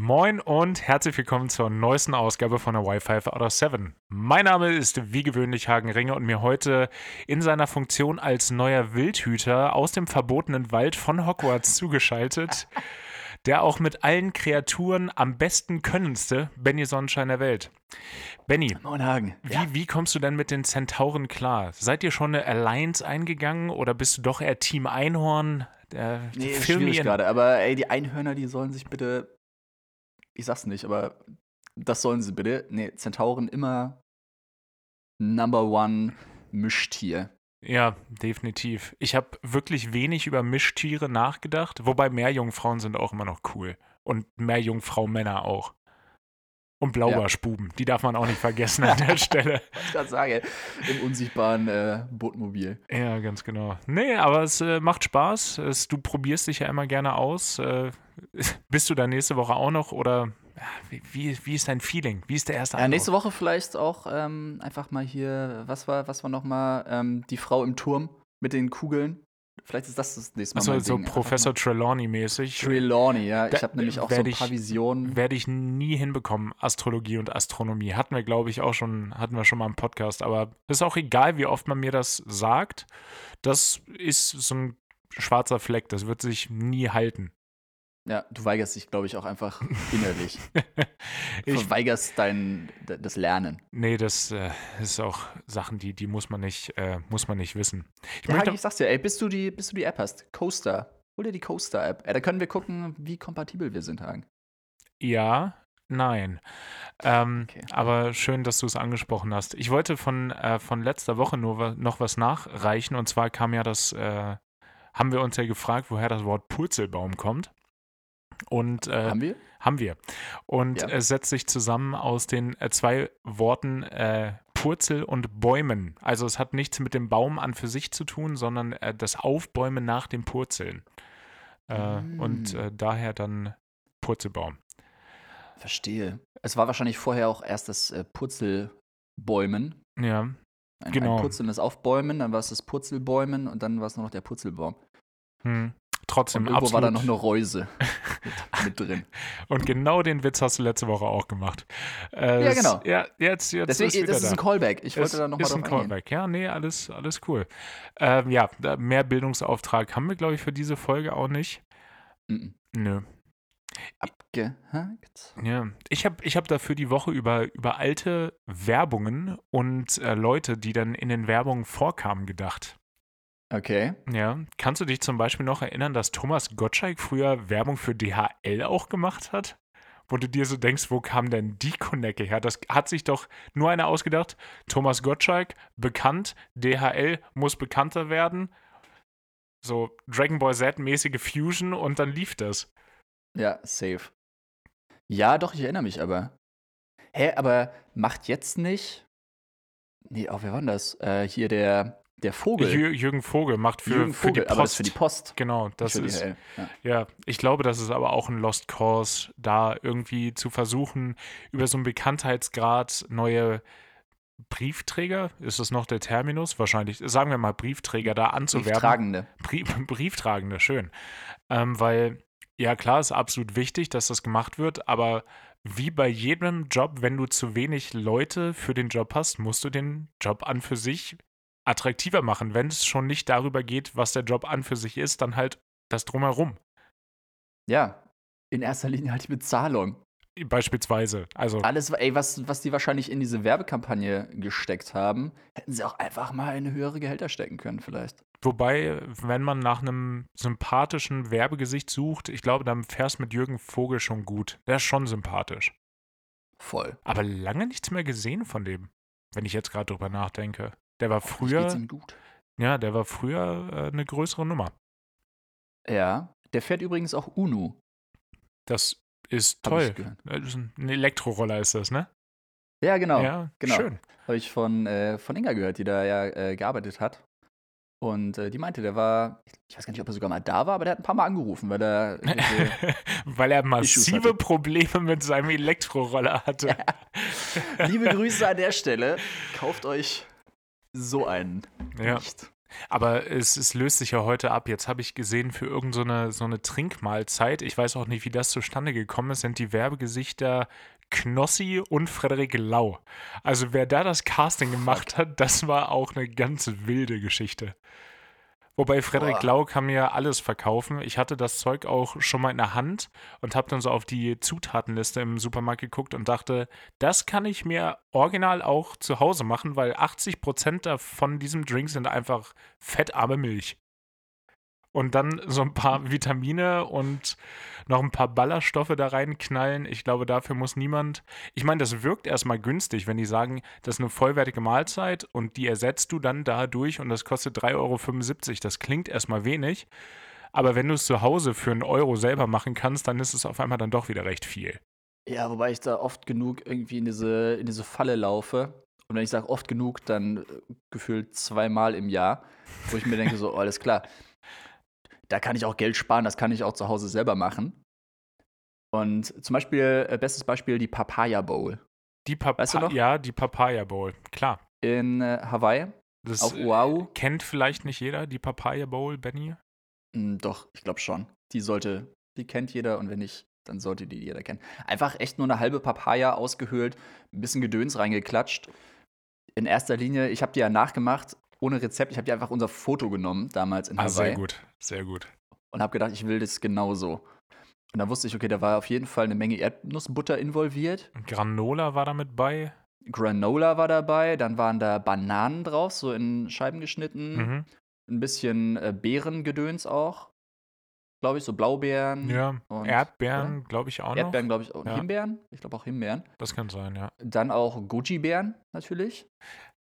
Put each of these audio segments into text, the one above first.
Moin und herzlich willkommen zur neuesten Ausgabe von der Wi-Fi out of 7. Mein Name ist wie gewöhnlich Hagen Ringe und mir heute in seiner Funktion als neuer Wildhüter aus dem verbotenen Wald von Hogwarts zugeschaltet, der auch mit allen Kreaturen am besten könnendste Benny Sonnenschein der Welt. Benny, Moin Hagen. wie, Ja. wie kommst du denn mit den Zentauren klar? Seid ihr schon eine Alliance eingegangen oder bist du doch eher Team Einhorn? Äh, Nee, ist schwierig gerade. Aber ey, die Einhörner, die sollen sich bitte. Ich sag's nicht, aber das sollen sie bitte. Nee, Zentauren immer Number One Mischtier. Ja, definitiv. Ich habe wirklich wenig über Mischtiere nachgedacht, wobei Meerjungfrauen sind auch immer noch cool. Und Meerjungfrau-Männer auch. Und Blaubarschbuben, die darf man auch nicht vergessen an der Stelle. Was ich gerade sage, im unsichtbaren äh, Bootmobil. Ja, ganz genau. Nee, aber es äh, macht Spaß. Es, du probierst dich ja immer gerne aus. Äh, bist du da nächste Woche auch noch oder ja, wie, wie, wie ist dein Feeling? Wie ist der erste Ja, nächste Eindruck? Woche vielleicht auch ähm, einfach mal hier, was war, was war nochmal, ähm, die Frau im Turm mit den Kugeln. Vielleicht ist das das nächste Mal. Mein so Ding. Professor Trelawney-mäßig. Trelawney, ja. Da- Ich habe nämlich auch so ein ich- paar Visionen. Werde ich nie hinbekommen, Astrologie und Astronomie. Hatten wir, glaube ich, auch schon, hatten wir schon mal im Podcast. Aber ist auch egal, wie oft man mir das sagt. Das ist so ein schwarzer Fleck. Das wird sich nie halten. Ja, du weigerst dich, glaube ich, auch einfach innerlich. Du ich, verweigerst dein, das Lernen. nee, das äh, ist auch Sachen, die, die muss man nicht, äh, muss man nicht wissen. Ich Ja, möchte, ich sag's dir, ey, bis du die, bis du die App hast, Coaster, hol dir die Coaster-App. Ey, da können wir gucken, wie kompatibel wir sind, Hagen. ja, nein. Ähm, Okay. Aber schön, dass du es angesprochen hast. Ich wollte von, äh, von letzter Woche nur noch was nachreichen. Und zwar kam ja das, äh, haben wir uns ja gefragt, woher das Wort Purzelbaum kommt. Und äh, Haben wir? haben wir. Und Ja. es setzt sich zusammen aus den äh, zwei Worten äh, Purzel und Bäumen. Also es hat nichts mit dem Baum an für sich zu tun, sondern äh, das Aufbäumen nach dem Purzeln. Äh, Mm. Und äh, daher dann Purzelbaum. Verstehe. Es war wahrscheinlich vorher auch erst das Purzelbäumen. Ja, Ein, Genau. ein Purzeln ist Aufbäumen, dann war es das Purzelbäumen und dann war es nur noch der Purzelbaum. hm. Trotzdem Und absolut. war da noch eine Reuse mit, drin. Und genau den Witz hast du letzte Woche auch gemacht. Äh, Ja, genau. Ja, jetzt, jetzt Deswegen, ist das ist da. ein Callback. Ich wollte Es da nochmal ist ein drauf eingehen. Callback. Ja, nee, alles, alles cool. Ähm, ja, mehr Bildungsauftrag haben wir, glaube ich, für diese Folge auch nicht. Mhm. Nö. Abgehakt. Ja. Ich habe ich hab dafür die Woche über, über alte Werbungen und äh, Leute, die dann in den Werbungen vorkamen, gedacht. Okay. Ja. Kannst du dich zum Beispiel noch erinnern, dass Thomas Gottschalk früher Werbung für DHL auch gemacht hat? Wo du dir so denkst, wo kam denn die Konecke her? Das hat sich doch nur einer ausgedacht. Thomas Gottschalk, bekannt, DHL muss bekannter werden. So Dragon Ball Z-mäßige Fusion und dann lief das. Ja, safe. Ja, doch, ich erinnere mich aber. Hä, aber macht jetzt nicht. Nee, oh, wer war denn das? Äh, hier der, der Vogel. Jür Jürgen Vogel macht für, Jürgen für die Vogel, Post. aber das ist für die Post. Genau, das ist. Ja. Ja, ich glaube, das ist aber auch ein Lost Cause, da irgendwie zu versuchen, über so einen Bekanntheitsgrad neue Briefträger, ist das noch der Terminus? Wahrscheinlich, sagen wir mal Briefträger da anzuwerben. Tragende. Brief, Brieftragende, schön. Ähm, weil, ja klar, ist absolut wichtig, dass das gemacht wird, aber wie bei jedem Job, wenn du zu wenig Leute für den Job hast, musst du den Job an für sich attraktiver machen. Wenn es schon nicht darüber geht, was der Job an für sich ist, dann halt das drumherum. Ja. In erster Linie halt die Bezahlung. Beispielsweise. Also, Alles, ey, was, was die wahrscheinlich in diese Werbekampagne gesteckt haben, hätten sie auch einfach mal in höhere Gehälter stecken können, vielleicht. wobei, wenn man nach einem sympathischen Werbegesicht sucht, ich glaube, dann fährst mit Jürgen Vogel schon gut. Der ist schon sympathisch. Voll. Aber lange nichts mehr gesehen von dem, wenn ich jetzt gerade drüber nachdenke. Der war Hoffentlich geht's früher, ihm gut. ja, der war früher äh, eine größere Nummer. Ja. Der fährt übrigens auch Unu. Das ist Hab toll. gehört. Das ist ein Elektroroller ist das, ne? Ja, genau. ja, genau. schön. Habe ich von, äh, von Inga gehört, die da ja äh, gearbeitet hat. Und äh, die meinte, der war, ich weiß gar nicht, ob er sogar mal da war, aber der hat ein paar Mal angerufen, weil er Weil er massive. Probleme mit seinem Elektroroller hatte. Liebe Grüße an der Stelle. Kauft euch so einen Ja. nicht. Aber es, es löst sich ja heute ab. Jetzt habe ich gesehen, für irgendeine so, eine, Trinkmahlzeit, ich weiß auch nicht, wie das zustande gekommen ist, sind die Werbegesichter Knossi und Frederik Lau. Also wer da das Casting gemacht hat, das war auch eine ganz wilde Geschichte. Wobei Frederik. Lau kann mir alles verkaufen. Ich hatte das Zeug auch schon mal in der Hand und habe dann so auf die Zutatenliste im Supermarkt geguckt und dachte, das kann ich mir original auch zu Hause machen, weil 80% von diesem Drink sind einfach fettarme Milch und dann so ein paar Vitamine und noch ein paar Ballaststoffe da reinknallen. Ich glaube, dafür muss niemand. Ich meine, das wirkt erstmal günstig, wenn die sagen, das ist eine vollwertige Mahlzeit und die ersetzt du dann dadurch und das kostet 3,75 Euro. Das klingt erstmal wenig. Aber wenn du es zu Hause für einen Euro selber machen kannst, dann ist es auf einmal dann doch wieder recht viel. Ja, wobei ich da oft genug irgendwie in diese, in diese Falle laufe. Und wenn ich sage oft genug, dann äh, gefühlt zweimal im Jahr, wo ich mir denke, so, oh, alles klar da kann ich auch Geld sparen, das kann ich auch zu Hause selber machen. Und zum Beispiel, äh, bestes Beispiel, die Papaya Bowl. Die Papaya, weißt du? Ja, die Papaya Bowl, klar. In äh, Hawaii. Das auf Oahu. kennt vielleicht nicht jeder, die Papaya Bowl, Benny? Mm, doch, ich glaube schon. Die sollte, die kennt jeder und wenn nicht, dann sollte die jeder kennen. Einfach echt nur eine halbe Papaya ausgehöhlt, ein bisschen Gedöns reingeklatscht. In erster Linie, ich habe die ja nachgemacht, ohne Rezept. Ich habe dir einfach unser Foto genommen, damals in ah, Hawaii. Sehr gut, sehr gut. Und habe gedacht, ich will das genauso. Und dann wusste ich, okay, da war auf jeden Fall eine Menge Erdnussbutter involviert. Granola war da mit bei. Granola war dabei, dann waren da Bananen drauf, so in Scheiben geschnitten. Mhm. Ein bisschen äh, Beerengedöns auch. Glaube ich, so Blaubeeren. Ja, und, Erdbeeren, glaube ich auch noch. Erdbeeren, glaube ich, auch. Ja. Himbeeren? Ich glaube auch Himbeeren. Das kann sein, ja. Dann auch Goji-Beeren natürlich.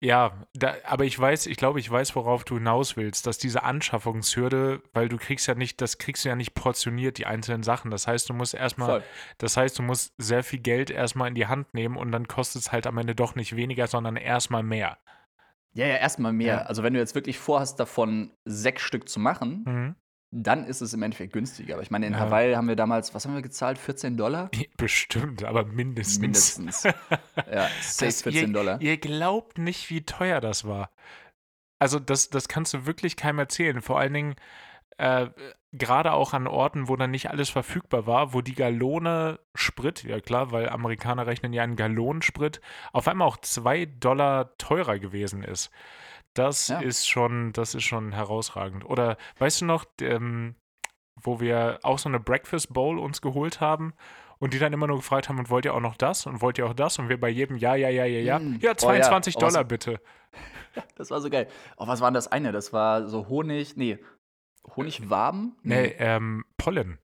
Ja, da, aber ich weiß, ich glaube, ich weiß, worauf du hinaus willst, dass diese Anschaffungshürde, weil du kriegst ja nicht, das kriegst du ja nicht portioniert, die einzelnen Sachen. Das heißt, du musst erstmal, das heißt, du musst sehr viel Geld erstmal in die Hand nehmen und dann kostet es halt am Ende doch nicht weniger, sondern erstmal mehr. Ja, ja, erstmal mehr. Ja. Also wenn du jetzt wirklich vorhast, davon sechs Stück zu machen, mhm dann ist es im Endeffekt günstiger. Aber ich meine, in ja. Hawaii haben wir damals, was haben wir gezahlt? 14 Dollar? Bestimmt, aber mindestens. Mindestens. ja, safe 14 ihr, Dollar. Ihr glaubt nicht, wie teuer das war. Also, das, das kannst du wirklich keinem erzählen. Vor allen Dingen, äh, gerade auch an Orten, wo dann nicht alles verfügbar war, wo die Gallone Sprit, ja klar, weil Amerikaner rechnen ja einen Gallonensprit, auf einmal auch 2 Dollar teurer gewesen ist. Das ja. ist schon, das ist schon herausragend. Oder weißt du noch, ähm, wo wir auch so eine Breakfast Bowl uns geholt haben und die dann immer nur gefragt haben, und wollt ihr auch noch das und wollt ihr auch das? Und wir bei jedem Ja, ja, ja, ja, ja. Mm. Ja, 22 oh, ja. Dollar oh, bitte. Das war so geil. Oh, was war denn das eine? Das war so Honig, nee, Honigwaben? Nee, nee ähm, Pollen.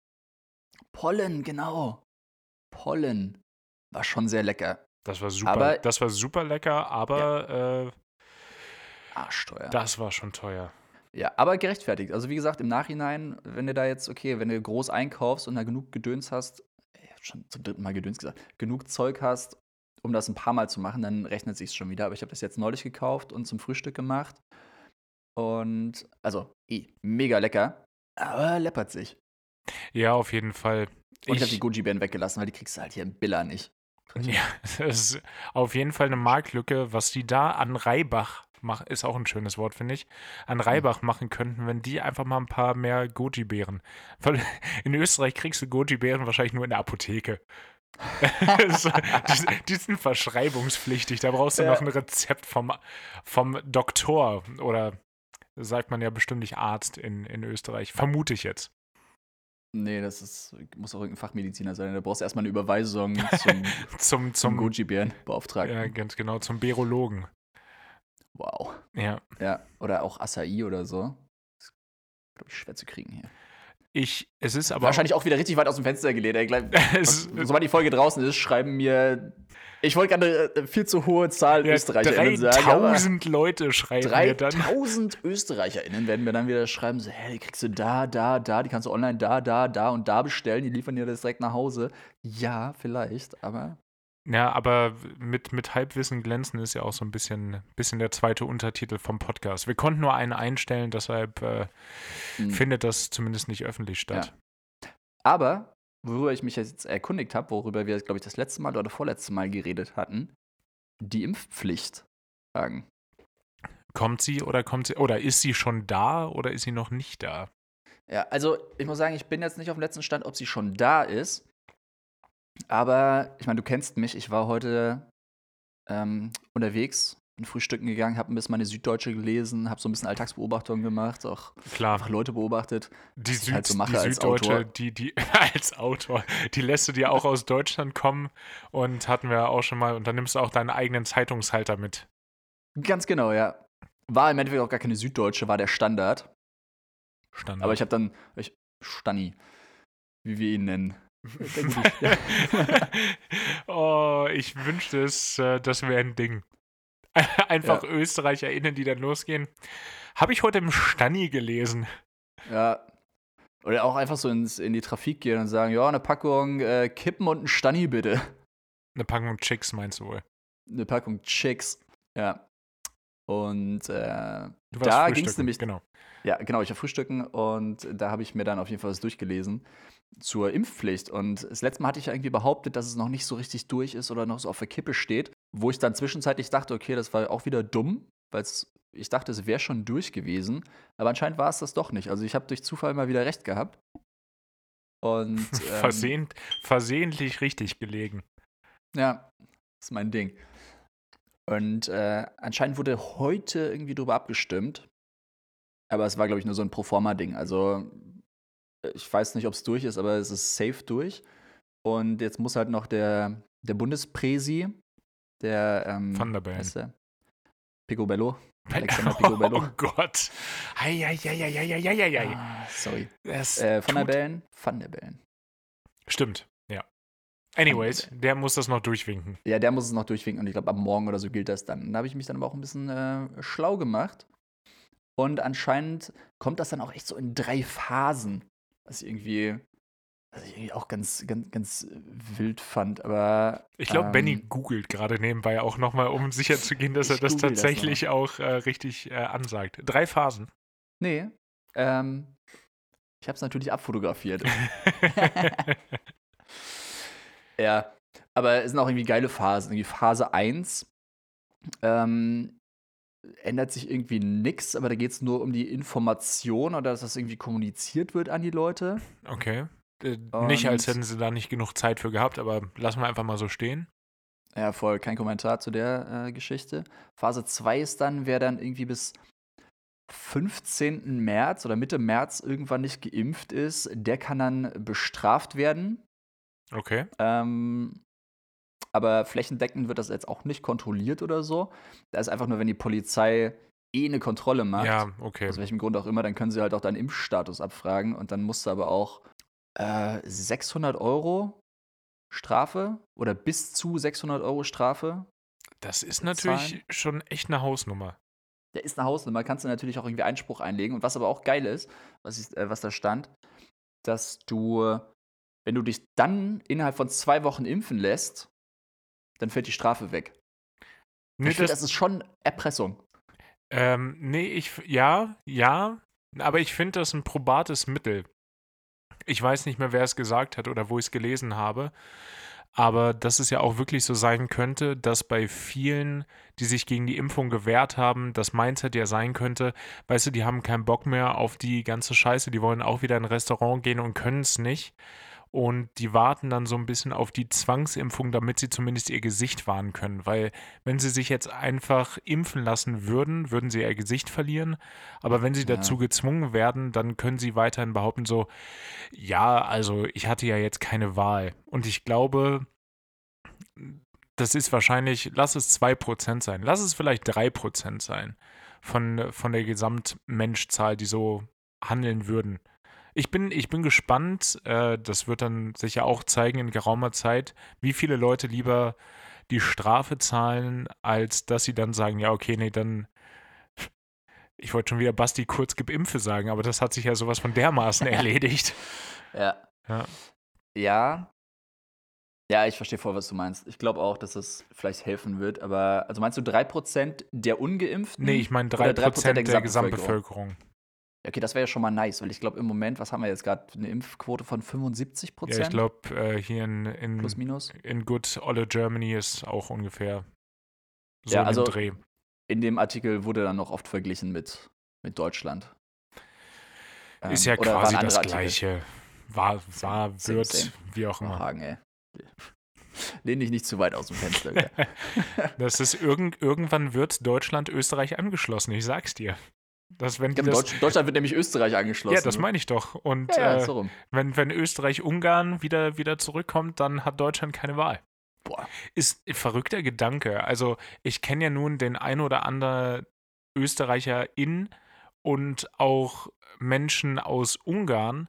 Pollen, genau. Pollen. War schon sehr lecker. Das war super, aber, das war super lecker, aber ja. äh, arschteuer. Das war schon teuer. Ja, aber gerechtfertigt. Also wie gesagt, im Nachhinein, wenn du da jetzt, okay, wenn du groß einkaufst und da genug Gedöns hast, ich hab schon zum dritten Mal Gedöns gesagt, genug Zeug hast, um das ein paar Mal zu machen, dann rechnet sich schon wieder. Aber ich habe das jetzt neulich gekauft und zum Frühstück gemacht. Und, also, eh, mega lecker, aber läppert sich. Ja, auf jeden Fall. Und ich, ich habe die Goji-Bären weggelassen, weil die kriegst du halt hier im Billa nicht. Ja, das ist auf jeden Fall eine Marktlücke, was die da an Reibach mach, ist auch ein schönes Wort, finde ich, an Reibach machen könnten, wenn die einfach mal ein paar mehr Goji-Beeren. Weil in Österreich kriegst du Goji-Beeren wahrscheinlich nur in der Apotheke. die, die, sind verschreibungspflichtig. Da brauchst du ja. noch ein Rezept vom, vom Doktor oder sagt man ja bestimmt nicht Arzt in, in Österreich. Vermute ich jetzt. Nee, das ist, muss auch irgendein Fachmediziner sein. Da brauchst du erstmal eine Überweisung zum, zum, zum Goji-Bären-Beauftragten. Ja, ganz genau, zum Berologen. Wow. Ja. Ja, oder auch Acai oder so. Das ist, glaube ich, schwer zu kriegen hier. Ich, es ist aber. Wahrscheinlich auch wieder richtig weit aus dem Fenster gelehnt. sobald die Folge draußen ist, schreiben mir. Ich wollte gerade äh, viel zu hohe Zahl ja, ÖsterreicherInnen sagen. 3000 Leute schreiben 3, mir dann. 3000 ÖsterreicherInnen werden mir dann wieder schreiben: so, Hä, die kriegst du da, da, da, die kannst du online da, da, da und da bestellen. Die liefern dir das direkt nach Hause. Ja, vielleicht, aber ja, aber mit, mit Halbwissen glänzen ist ja auch so ein bisschen, bisschen der zweite Untertitel vom Podcast. Wir konnten nur einen einstellen, deshalb äh, mhm. findet das zumindest nicht öffentlich statt. Ja. Aber, worüber ich mich jetzt erkundigt habe, worüber wir, glaube ich, das letzte Mal oder vorletzte Mal geredet hatten, die Impfpflicht sagen. Kommt sie oder kommt sie, oder ist sie schon da oder ist sie noch nicht da? Ja, also ich muss sagen, ich bin jetzt nicht auf dem letzten Stand, ob sie schon da ist. Aber ich meine, du kennst mich. Ich war heute ähm, unterwegs, bin frühstücken gegangen, habe ein bisschen meine Süddeutsche gelesen, habe so ein bisschen Alltagsbeobachtungen gemacht, auch Klar. einfach Leute beobachtet. Die, Süd, halt so mache die als Süddeutsche, Autor. die, die, als Autor, die lässt du dir auch aus Deutschland kommen und hatten wir auch schon mal, und dann nimmst du auch deinen eigenen Zeitungshalter mit. Ganz genau, ja. War im Endeffekt auch gar keine Süddeutsche, war der Standard. Standard. Aber ich habe dann, ich, Stanni, wie wir ihn nennen. Oh, ich wünschte es, äh, das wäre ein Ding. Einfach Ja. ÖsterreicherInnen, die dann losgehen. Habe ich heute im Stanni gelesen. Ja. Oder auch einfach so ins, in die Trafik gehen und sagen, ja, eine Packung äh, Kippen und ein Stanni bitte. Eine Packung Chicks meinst du wohl. Eine Packung Chicks. Ja. Und äh, Da ging's frühstücken, nämlich- Genau. ja, genau, ich war frühstücken und da habe ich mir dann auf jeden Fall was durchgelesen zur Impfpflicht. Und das letzte Mal hatte ich ja irgendwie behauptet, dass es noch nicht so richtig durch ist oder noch so auf der Kippe steht, wo ich dann zwischenzeitlich dachte, okay, das war auch wieder dumm, weil ich dachte, es wäre schon durch gewesen. Aber anscheinend war es das doch nicht. Also ich habe durch Zufall mal wieder recht gehabt. Und ähm, Versehnt, versehentlich richtig gelegen. Ja, ist mein Ding. Und äh, anscheinend wurde heute irgendwie drüber abgestimmt. Aber es war, glaube ich, nur so ein Proforma-Ding. Also, ich weiß nicht, ob es durch ist, aber es ist safe durch. Und jetzt muss halt noch der, der Bundespräsi, der. Ähm, der wie heißt der? Picobello. Alexander Picobello. Oh Gott. Eieieiei. Ah, sorry. Das Äh, Van der Bellen? Van der Bellen. Stimmt, ja. Anyways, der muss das noch durchwinken. Ja, der muss es noch durchwinken und ich glaube, ab morgen oder so gilt das dann. Da habe ich mich dann aber auch ein bisschen äh, schlau gemacht. Und anscheinend kommt das dann auch echt so in drei Phasen, was ich irgendwie, was ich irgendwie auch ganz, ganz, ganz wild fand. Aber Ich glaube, ähm, Benny googelt gerade nebenbei auch nochmal, um sicher zu gehen, dass er das google das tatsächlich auch äh, richtig äh, ansagt. Drei Phasen. Nee, ähm, ich habe es natürlich abfotografiert. Ja, aber es sind auch irgendwie geile Phasen. Irgendwie Phase 1 ähm, ändert sich irgendwie nichts, aber da geht es nur um die Information oder dass das irgendwie kommuniziert wird an die Leute. okay. Äh, nicht, als hätten sie da nicht genug Zeit für gehabt, aber lassen wir einfach mal so stehen. Ja, voll, kein Kommentar zu der äh, Geschichte. Phase 2 ist dann, wer dann irgendwie bis 15. März oder Mitte März irgendwann nicht geimpft ist, der kann dann bestraft werden. Okay. Ähm, aber flächendeckend wird das jetzt auch nicht kontrolliert oder so. Da ist einfach nur, wenn die Polizei eh eine Kontrolle macht, Ja, okay. aus welchem Grund auch immer, dann können sie halt auch deinen Impfstatus abfragen und dann musst du aber auch äh, 600 Euro Strafe oder bis zu 600 Euro Strafe. Das ist natürlich schon echt eine Hausnummer. Der ist eine Hausnummer, kannst du natürlich auch irgendwie Einspruch einlegen. Und was aber auch geil ist, was, ich, äh, was da stand, dass du, wenn du dich dann innerhalb von zwei Wochen impfen lässt, dann fällt die Strafe weg. Nee, ich finde, das, das ist schon Erpressung. ähm, nee, ich, ja, ja, aber ich finde das ein probates Mittel. Ich weiß nicht mehr, wer es gesagt hat oder wo ich es gelesen habe, aber dass es ja auch wirklich so sein könnte, dass bei vielen, die sich gegen die Impfung gewehrt haben, das Mindset ja sein könnte, weißt du, die haben keinen Bock mehr auf die ganze Scheiße, die wollen auch wieder in ein Restaurant gehen und können es nicht. Und die warten dann so ein bisschen auf die Zwangsimpfung, damit sie zumindest ihr Gesicht wahren können. Weil wenn sie sich jetzt einfach impfen lassen würden, würden sie ihr Gesicht verlieren. Aber wenn sie Ja. dazu gezwungen werden, dann können sie weiterhin behaupten, so, ja, also ich hatte ja jetzt keine Wahl. Und ich glaube, das ist wahrscheinlich, lass es 2% sein, lass es vielleicht 3% sein von, von der Gesamtmenschzahl, die so handeln würden. Ich bin, ich bin gespannt, äh, das wird dann sicher auch zeigen in geraumer Zeit, wie viele Leute lieber die Strafe zahlen, als dass sie dann sagen, ja, okay, nee, dann. Ich wollte schon wieder Basti kurz gib Impfe sagen, aber das hat sich ja sowas von dermaßen erledigt. Ja. Ja. Ja. Ja, ich verstehe voll, was du meinst. Ich glaube auch, dass es vielleicht helfen wird, aber also meinst du 3% der Ungeimpften? Nee, ich meine Oder 3%, 3% der der Gesamtbevölkerung? Ja, okay, das wäre ja schon mal nice, weil ich glaube im Moment, was haben wir jetzt gerade, eine Impfquote von 75% Ja, ich glaube, äh, hier in, in, Plus, minus. in Good Olle Germany ist auch ungefähr so Ja, also- Dreh. in dem Artikel wurde dann noch oft verglichen mit, mit Deutschland. Ist ja Ähm, oder waren quasi das Artikel. Gleiche. War, war, Same, wird, same. wie auch immer. Hagen, ey. Lehn dich nicht zu weit aus dem Fenster. Das ist irgend, irgendwann wird Deutschland Österreich angeschlossen, ich sag's dir. Das, wenn Ja, das, Deutsch, Deutschland wird nämlich Österreich angeschlossen. ja, das meine ich doch. Und ja, ja, äh, so wenn, wenn Österreich-Ungarn wieder, wieder zurückkommt, dann hat Deutschland keine Wahl. Boah. Ist ein verrückter Gedanke. Also, ich kenne ja nun den ein oder anderen Österreicher in und auch Menschen aus Ungarn.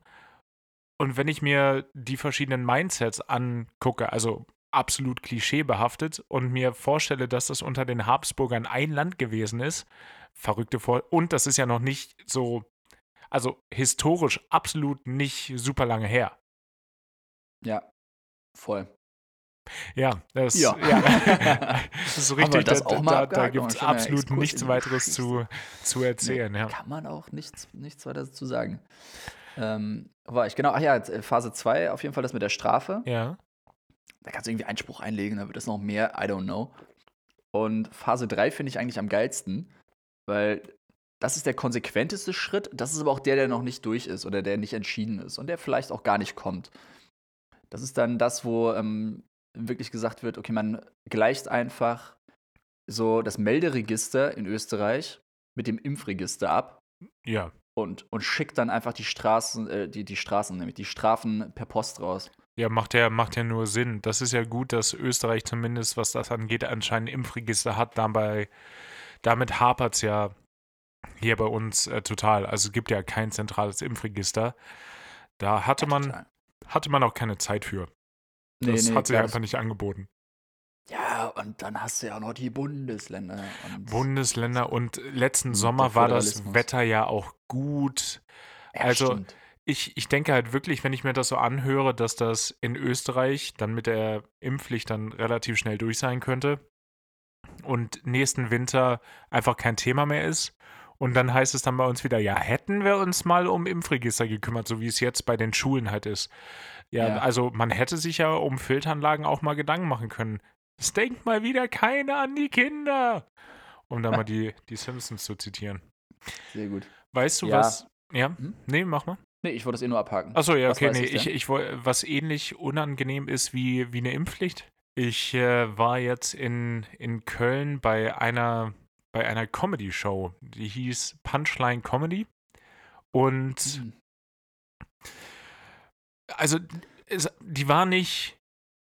Und wenn ich mir die verschiedenen Mindsets angucke, also absolut klischeebehaftet, und mir vorstelle, dass das unter den Habsburgern ein Land gewesen ist, verrückte Vor. Und das ist ja noch nicht so, also historisch absolut nicht super lange her. Ja, voll. Ja, das, Ja. ja. das ist richtig. das da auch mal da, da gibt es absolut nichts weiteres zu, zu erzählen. Ja. Kann man auch nichts, nichts weiter dazu sagen. Ähm, war ich, genau, ach ja, äh, Phase 2, auf jeden Fall das mit der Strafe. ja. Da kannst du irgendwie Einspruch einlegen, da wird es noch mehr, I don't know. Und Phase 3 finde ich eigentlich am geilsten, weil das ist der konsequenteste Schritt. Das ist aber auch der, der noch nicht durch ist oder der nicht entschieden ist und der vielleicht auch gar nicht kommt. Das ist dann das, wo ähm, wirklich gesagt wird, okay, man gleicht einfach so das Melderegister in Österreich mit dem Impfregister ab Ja. und, und schickt dann einfach die Straßen, äh, die, die Straßen, nämlich die Strafen per Post raus. Ja, macht ja, macht ja nur Sinn. Das ist ja gut, dass Österreich zumindest, was das angeht, anscheinend ein Impfregister hat. Dabei, damit hapert es ja hier bei uns äh, total. Also es gibt ja kein zentrales Impfregister. Da hatte man, Total. hatte man auch keine Zeit für. Nee, Das nee, hat sich einfach nicht angeboten. Ja, und dann hast du ja auch noch die Bundesländer. Und Bundesländer und letzten Und Sommer der war das. Wetter ja auch gut. Ja, also stimmt. ich, ich denke halt wirklich, wenn ich mir das so anhöre, dass das in Österreich dann mit der Impfpflicht dann relativ schnell durch sein könnte und nächsten Winter einfach kein Thema mehr ist. Und dann heißt es dann bei uns wieder, ja, hätten wir uns mal um Impfregister gekümmert, so wie es jetzt bei den Schulen halt ist. Ja, Ja. also man hätte sich ja um Filteranlagen auch mal Gedanken machen können. Es denkt mal wieder keiner an die Kinder. Um da mal die, die Simpsons zu zitieren. Sehr gut. Weißt du Ja. was? Ja? Hm? Nee, mach mal. Nee, ich wollte es eh nur abhaken. Achso, ja, Was okay, nee, ich ich, ich, was ähnlich unangenehm ist wie, wie eine Impfpflicht. Ich äh, war jetzt in, in Köln bei einer, bei einer Comedy-Show, die hieß Punchline Comedy. Und Hm. also, es, die war nicht,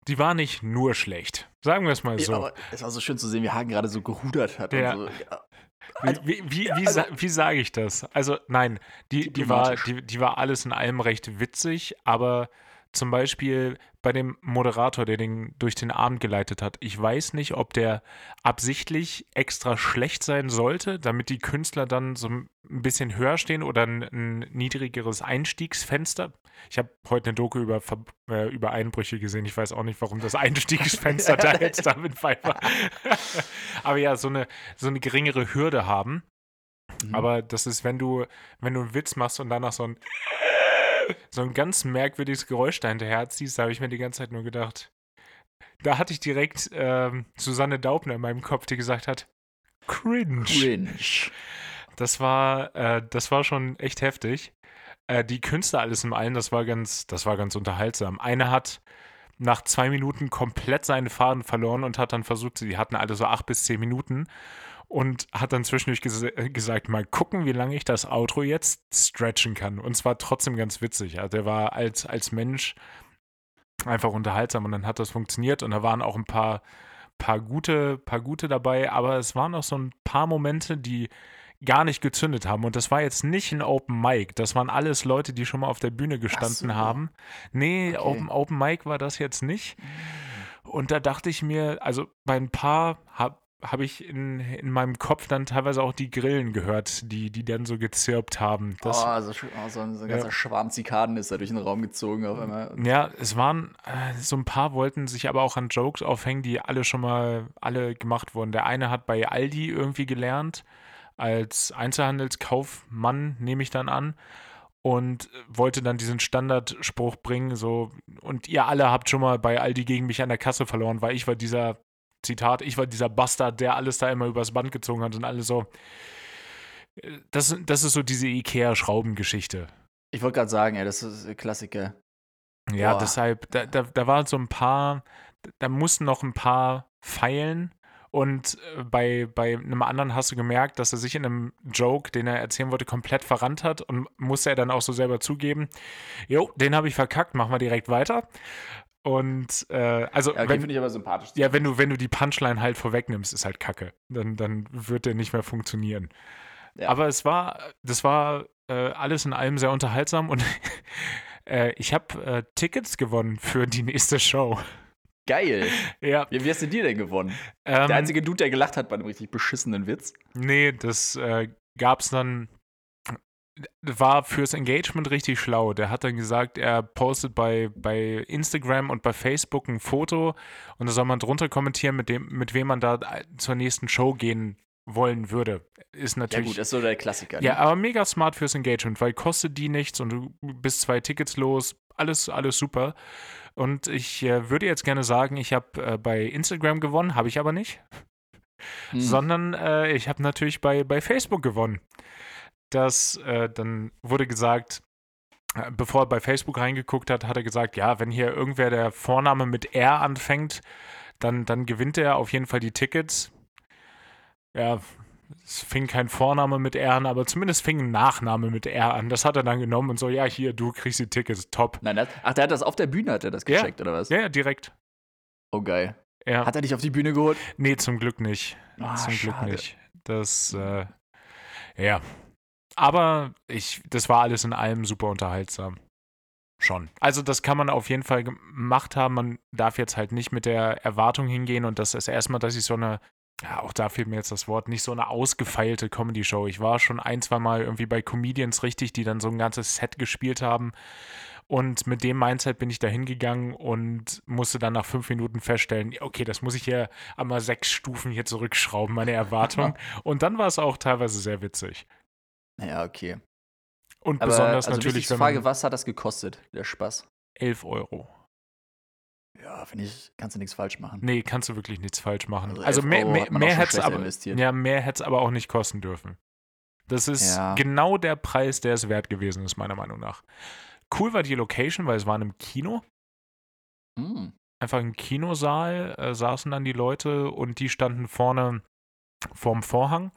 die war nicht nur schlecht. Sagen wir es mal Ja, so. aber es war so schön zu sehen, wie Hagen gerade so gerudert hat. Ja. Und so. Ja. Wie, wie, wie, wie, also- sa wie sage ich das? Also, nein, die, die, war, die, die war alles in allem recht witzig, aber zum Beispiel bei dem Moderator, der den durch den Abend geleitet hat, ich weiß nicht, ob der absichtlich extra schlecht sein sollte, damit die Künstler dann so ein bisschen höher stehen oder ein, ein niedrigeres Einstiegsfenster. Ich habe heute eine Doku über, äh, über Einbrüche gesehen. Ich weiß auch nicht, warum das Einstiegsfenster da jetzt damit bei war. Aber ja, so eine, so eine geringere Hürde haben. Mhm. Aber das ist, wenn du, wenn du einen Witz machst und danach so ein so ein ganz merkwürdiges Geräusch da hinterher ziehst, da habe ich mir die ganze Zeit nur gedacht. Da hatte ich direkt ähm, Susanne Daubner in meinem Kopf, die gesagt hat, cringe. Cringe. Das war, äh, das war schon echt heftig. Äh, die Künstler alles im Allen, das war ganz, das war ganz unterhaltsam. Einer hat nach zwei Minuten komplett seinen Faden verloren und hat dann versucht, sie hatten alle so acht bis zehn Minuten und hat dann zwischendurch ges äh, gesagt, mal gucken, wie lange ich das Outro jetzt stretchen kann. Und zwar trotzdem ganz witzig. Also der war als, als Mensch einfach unterhaltsam und dann hat das funktioniert und da waren auch ein paar, paar, gute, paar gute dabei, aber es waren auch so ein paar Momente, die gar nicht gezündet haben. Und das war jetzt nicht ein Open Mic. Das waren alles Leute, die schon mal auf der Bühne gestanden so. haben. Nee, Okay. Open, Open Mic war das jetzt nicht. Und da dachte ich mir, also bei ein paar habe hab ich in, in meinem Kopf dann teilweise auch die Grillen gehört, die, die dann so gezirpt haben. Das, oh, so, oh, so ein, so ein Ja. ganzer Schwarm Zikaden ist da durch den Raum gezogen auf einmal. Ja, es waren, äh, so ein paar wollten sich aber auch an Jokes aufhängen, die alle schon mal, alle gemacht wurden. Der eine hat bei Aldi irgendwie gelernt, als Einzelhandelskaufmann, nehme ich dann an, und wollte dann diesen Standardspruch bringen, so, und ihr alle habt schon mal bei Aldi gegen mich an der Kasse verloren, weil ich war dieser Zitat, ich war dieser Bastard, der alles da immer übers Band gezogen hat und alles so. Das, das ist so diese Ikea-Schraubengeschichte. Ich wollte gerade sagen, ey, das ist ein Klassiker. Ja, Boah. deshalb, da, da, da waren so ein paar, da mussten noch ein paar feilen. Und äh, bei, bei einem anderen hast du gemerkt, dass er sich in einem Joke, den er erzählen wollte, komplett verrannt hat und musste er dann auch so selber zugeben, jo, den habe ich verkackt, machen wir direkt weiter. Und äh, also, Ja, okay, wenn, finde ich aber sympathisch. ja, wenn du, wenn du die Punchline halt vorwegnimmst, ist halt Kacke. Dann, dann wird der nicht mehr funktionieren. Ja. Aber es war, das war äh, alles in allem sehr unterhaltsam und äh, ich habe äh, Tickets gewonnen für die nächste Show. Geil. Ja. Wie, wie hast du die denn gewonnen? Ähm, Der einzige Dude, der gelacht hat bei einem richtig beschissenen Witz. Nee, das äh, gab's dann. War fürs Engagement richtig schlau. Der hat dann gesagt, er postet bei, bei Instagram und bei Facebook ein Foto und da soll man drunter kommentieren, mit, dem, mit wem man da zur nächsten Show gehen wollen würde. Ist Ja, natürlich. gut, das ist so der Klassiker. Ja, Ne? aber mega smart fürs Engagement, weil kostet die nichts und du bist zwei Tickets los. Alles, alles super. Und ich äh, würde jetzt gerne sagen, ich habe äh, bei Instagram gewonnen, habe ich aber nicht Hm. sondern äh, ich habe natürlich bei, bei Facebook gewonnen. Das, äh, dann wurde gesagt, äh, bevor er bei Facebook reingeguckt hat, hat er gesagt, ja, wenn hier irgendwer der Vorname mit R anfängt, dann, dann gewinnt er auf jeden Fall die Tickets. Ja, es fing kein Vorname mit R an, aber zumindest fing ein Nachname mit R an. Das hat er dann genommen und so, ja, hier, du kriegst die Tickets, top. Nein, das, ach, der hat das auf der Bühne, hat er das Ja. gecheckt, oder was? Ja, ja, direkt. Oh, geil. Ja. Hat er dich auf die Bühne geholt? Nee, zum Glück nicht. Ah, zum Glück schade. nicht. Das, äh, ja. Aber ich, das war alles in allem super unterhaltsam. Schon. Also, das kann man auf jeden Fall gemacht haben. Man darf jetzt halt nicht mit der Erwartung hingehen und das ist erstmal, dass ich so eine, ja, auch da fehlt mir jetzt das Wort, nicht so eine ausgefeilte Comedy-Show. Ich war schon ein, zwei Mal irgendwie bei Comedians richtig, die dann so ein ganzes Set gespielt haben. Und mit dem Mindset bin ich da hingegangen und musste dann nach fünf Minuten feststellen, okay, das muss ich hier einmal sechs Stufen hier zurückschrauben, meine Erwartung. und dann war es auch teilweise sehr witzig. Ja, okay. Und Aber besonders also natürlich, wenn Frage, was hat das gekostet, der Spaß? 11 Euro. Ja, finde ich, kannst du nichts falsch machen. Nee, kannst du wirklich nichts falsch machen. Also Also, 11 mehr, mehr, mehr hätte es aber, ja, mehr hätte es aber auch nicht kosten dürfen. Das ist Ja. genau der Preis, der es wert gewesen ist, meiner Meinung nach. Cool war die Location, weil es war in einem Kino. Hm. einfach im Kinosaal, äh, saßen dann die Leute und die standen vorne vorm Vorhang.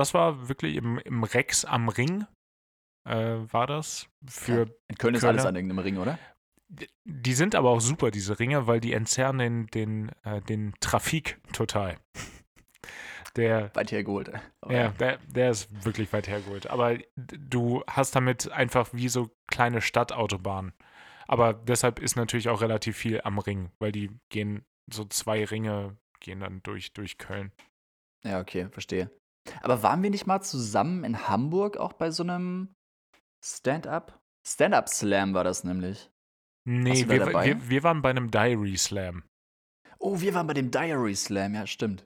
Das war wirklich im, im Rex am Ring, äh, war das. Für, In Köln ist Kölner- alles an irgendeinem Ring, oder? Die sind aber auch super, diese Ringe, weil die entzerren den, den, äh, den Trafik total. Der, Weit hergeholt. Aber ja, der, der ist wirklich weit hergeholt. Aber du hast damit einfach wie so kleine Stadtautobahnen. Aber deshalb ist natürlich auch relativ viel am Ring, weil die gehen, so zwei Ringe gehen dann durch, durch Köln. Ja, okay, verstehe. Aber waren wir nicht mal zusammen in Hamburg auch bei so einem Stand-up? Stand-up-Slam war das nämlich. Nee, da wir, wir, wir waren bei einem Diary Slam. Oh, wir waren bei dem Diary Slam, ja, stimmt.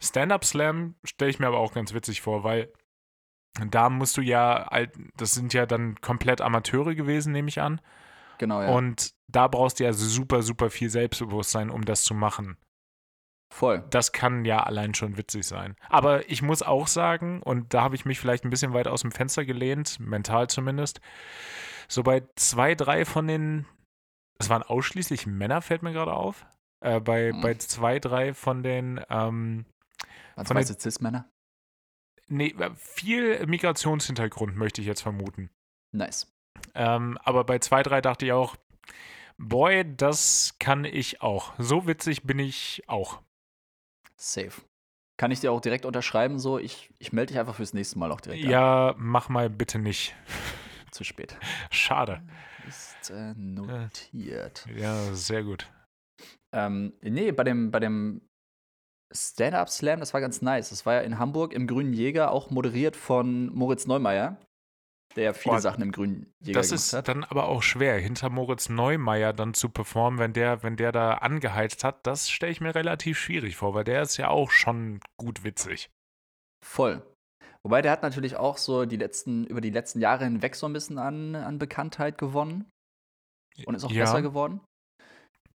Stand-Up Slam stelle ich mir aber auch ganz witzig vor, weil da musst du ja, das sind ja dann komplett Amateure gewesen, nehme ich an. Genau, ja. Und da brauchst du ja super, super viel Selbstbewusstsein, um das zu machen. Voll. Das kann ja allein schon witzig sein. Aber ich muss auch sagen, und da habe ich mich vielleicht ein bisschen weit aus dem Fenster gelehnt, mental zumindest, so bei zwei, drei von den, es waren ausschließlich Männer, fällt mir gerade auf, äh, bei, Hm. bei zwei, drei von den, ähm, Was Von weiße Cis-Männer? nee, äh, viel Migrationshintergrund möchte ich jetzt vermuten. Nice. Ähm, aber bei zwei, drei dachte ich auch, boy, das kann ich auch. So witzig bin ich auch. Safe. Kann ich dir auch direkt unterschreiben, so? Ich, ich melde dich einfach fürs nächste Mal auch direkt an. Ja, mach mal bitte nicht. Zu spät. Schade. Ist äh, notiert. Ja, sehr gut. Ähm, nee, bei dem, bei dem Stand-Up-Slam, das war ganz nice. Das war ja in Hamburg im Grünen Jäger, auch moderiert von Moritz Neumeier, der ja viele Boah, Sachen im Grünen Jäger Das ist hat. dann aber auch schwer, hinter Moritz Neumeier dann zu performen, wenn der, wenn der da angeheizt hat. Das stelle ich mir relativ schwierig vor, weil der ist ja auch schon gut witzig. Voll. Wobei der hat natürlich auch so die letzten, über die letzten Jahre hinweg so ein bisschen an, an Bekanntheit gewonnen und ist auch ja, besser geworden.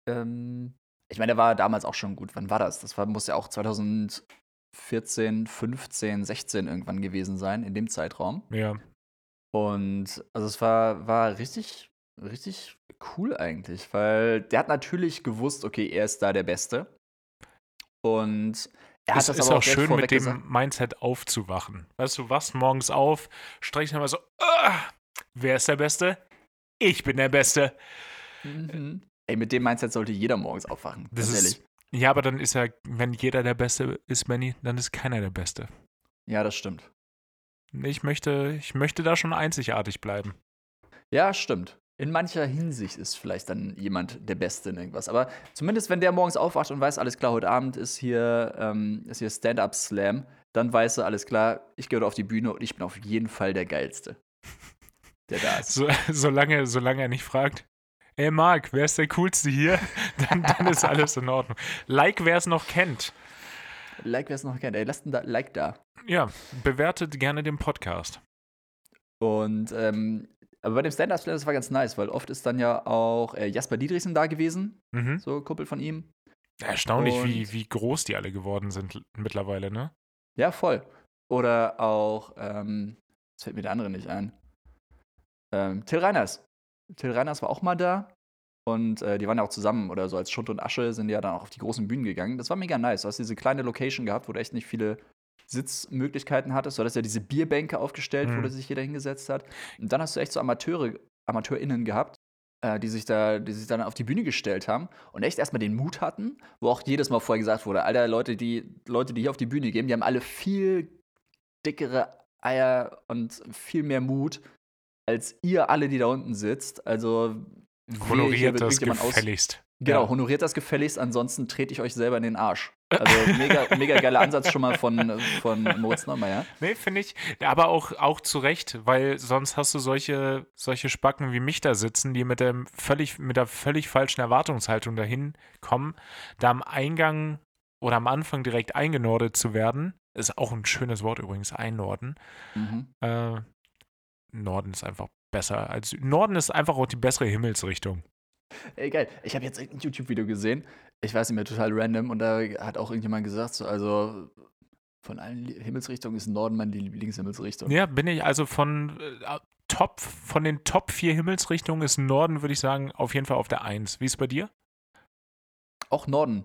Ähm, Ich meine, der war damals auch schon gut. Wann war das? Das war, muss ja auch 2014, 15, 16 irgendwann gewesen sein, in dem Zeitraum. Ja. Und also es war, war richtig, richtig cool eigentlich, weil der hat natürlich gewusst, okay, er ist da der Beste. Und er hat es das ist aber auch direkt schön, mit dem gesagt. Mindset aufzuwachen. Weißt du, wachst morgens auf, streckst einmal so, ah, wer ist der Beste? Ich bin der Beste. Mhm. Ey, mit dem Mindset sollte jeder morgens aufwachen. Das ist, ehrlich. ja, aber dann ist ja, wenn jeder der Beste ist, Manny, dann ist keiner der Beste. Ja, das stimmt. Ich möchte, ich möchte da schon einzigartig bleiben. Ja, stimmt. In mancher Hinsicht ist vielleicht dann jemand der Beste in irgendwas. Aber zumindest, wenn der morgens aufwacht und weiß, alles klar, heute Abend ist hier, ähm, ist hier Stand-Up-Slam, dann weiß er, alles klar, ich gehe heute auf die Bühne und ich bin auf jeden Fall der Geilste. Der da ist. So, solange, solange er nicht fragt, ey Marc, wer ist der Coolste hier? Dann, dann ist alles in Ordnung. Like, wer es noch kennt. Like, wer es noch kennt. Ey, lasst ein da Like da. Ja, bewertet gerne den Podcast. Und, ähm, aber bei dem Stand-Up-Slam, das war ganz nice, weil oft ist dann ja auch äh, Jasper Dietrichsen da gewesen, Mhm. so Kumpel von ihm. Erstaunlich, wie, Und- wie groß die alle geworden sind mittlerweile, ne? Ja, voll. Oder auch, ähm, jetzt fällt mir der andere nicht ein. Ähm, Till Reiners. Till Reiners war auch mal da. Und äh, die waren ja auch zusammen oder so als Schutt und Asche sind ja dann auch auf die großen Bühnen gegangen. Das war mega nice. Du hast diese kleine Location gehabt, wo du echt nicht viele Sitzmöglichkeiten hattest. Du hattest ja diese Bierbänke aufgestellt, wo Mhm. da sich jeder hingesetzt hat. Und dann hast du echt so Amateure, AmateurInnen gehabt, äh, die sich da, die sich dann auf die Bühne gestellt haben und echt erstmal den Mut hatten, wo auch jedes Mal vorher gesagt wurde, Alter, Leute, die, Leute, die hier auf die Bühne gehen, die haben alle viel dickere Eier und viel mehr Mut als ihr alle, die da unten sitzt. Also Honoriert das gefälligst. Genau, Ja. honoriert das gefälligst, ansonsten trete ich euch selber in den Arsch. Also mega, mega geiler Ansatz schon mal von, von Moritz Neumeier. Nee, finde ich. Aber auch, auch zu Recht, weil sonst hast du solche, solche Spacken wie mich da sitzen, die mit, dem völlig, mit der völlig falschen Erwartungshaltung dahin kommen, da am Eingang oder am Anfang direkt eingenordet zu werden. Ist auch ein schönes Wort übrigens, einnorden. Mhm. Äh, Norden ist einfach besser. als Norden ist einfach auch die bessere Himmelsrichtung. Ey, geil. Ich habe jetzt ein YouTube-Video gesehen. Ich weiß nicht mehr, total random. Und da hat auch irgendjemand gesagt, so, also von allen Himmelsrichtungen ist Norden meine Lieblingshimmelsrichtung. Ja, bin ich also von äh, Top, von den Top 4 Himmelsrichtungen ist Norden, würde ich sagen, auf jeden Fall auf der 1. Wie ist es bei dir? Auch Norden.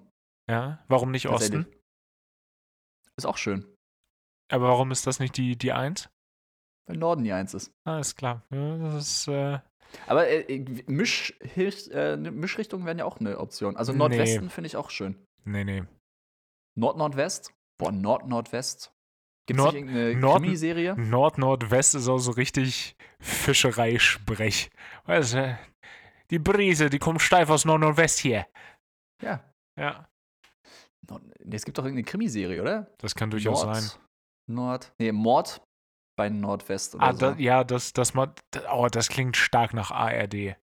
Ja, warum nicht. Osten? Ist auch schön, Aber warum ist das nicht die, die 1? Weil Norden die Eins ist. Ist klar. Ja, das ist, äh, Aber äh, äh, Misch, äh, Mischrichtungen wären ja auch eine Option. Also Nee. Nordwesten finde ich auch schön. nee, nee. Nord-Nordwest? Boah, Nord-Nordwest. Gibt es Nord- irgendeine Norden- Krimiserie? Nord-Nordwest ist auch so richtig Fischereisprech. Weißt du, die Brise, die kommt steif aus Nord-Nordwest hier. Ja. Ja, Nord nee, es gibt doch irgendeine Krimiserie, oder? das kann durchaus Nord, sein. Nord. Nee, Mord bei Nordwest oder Ah, so. da, ja, das, das, oh, das klingt stark nach ARD. ja,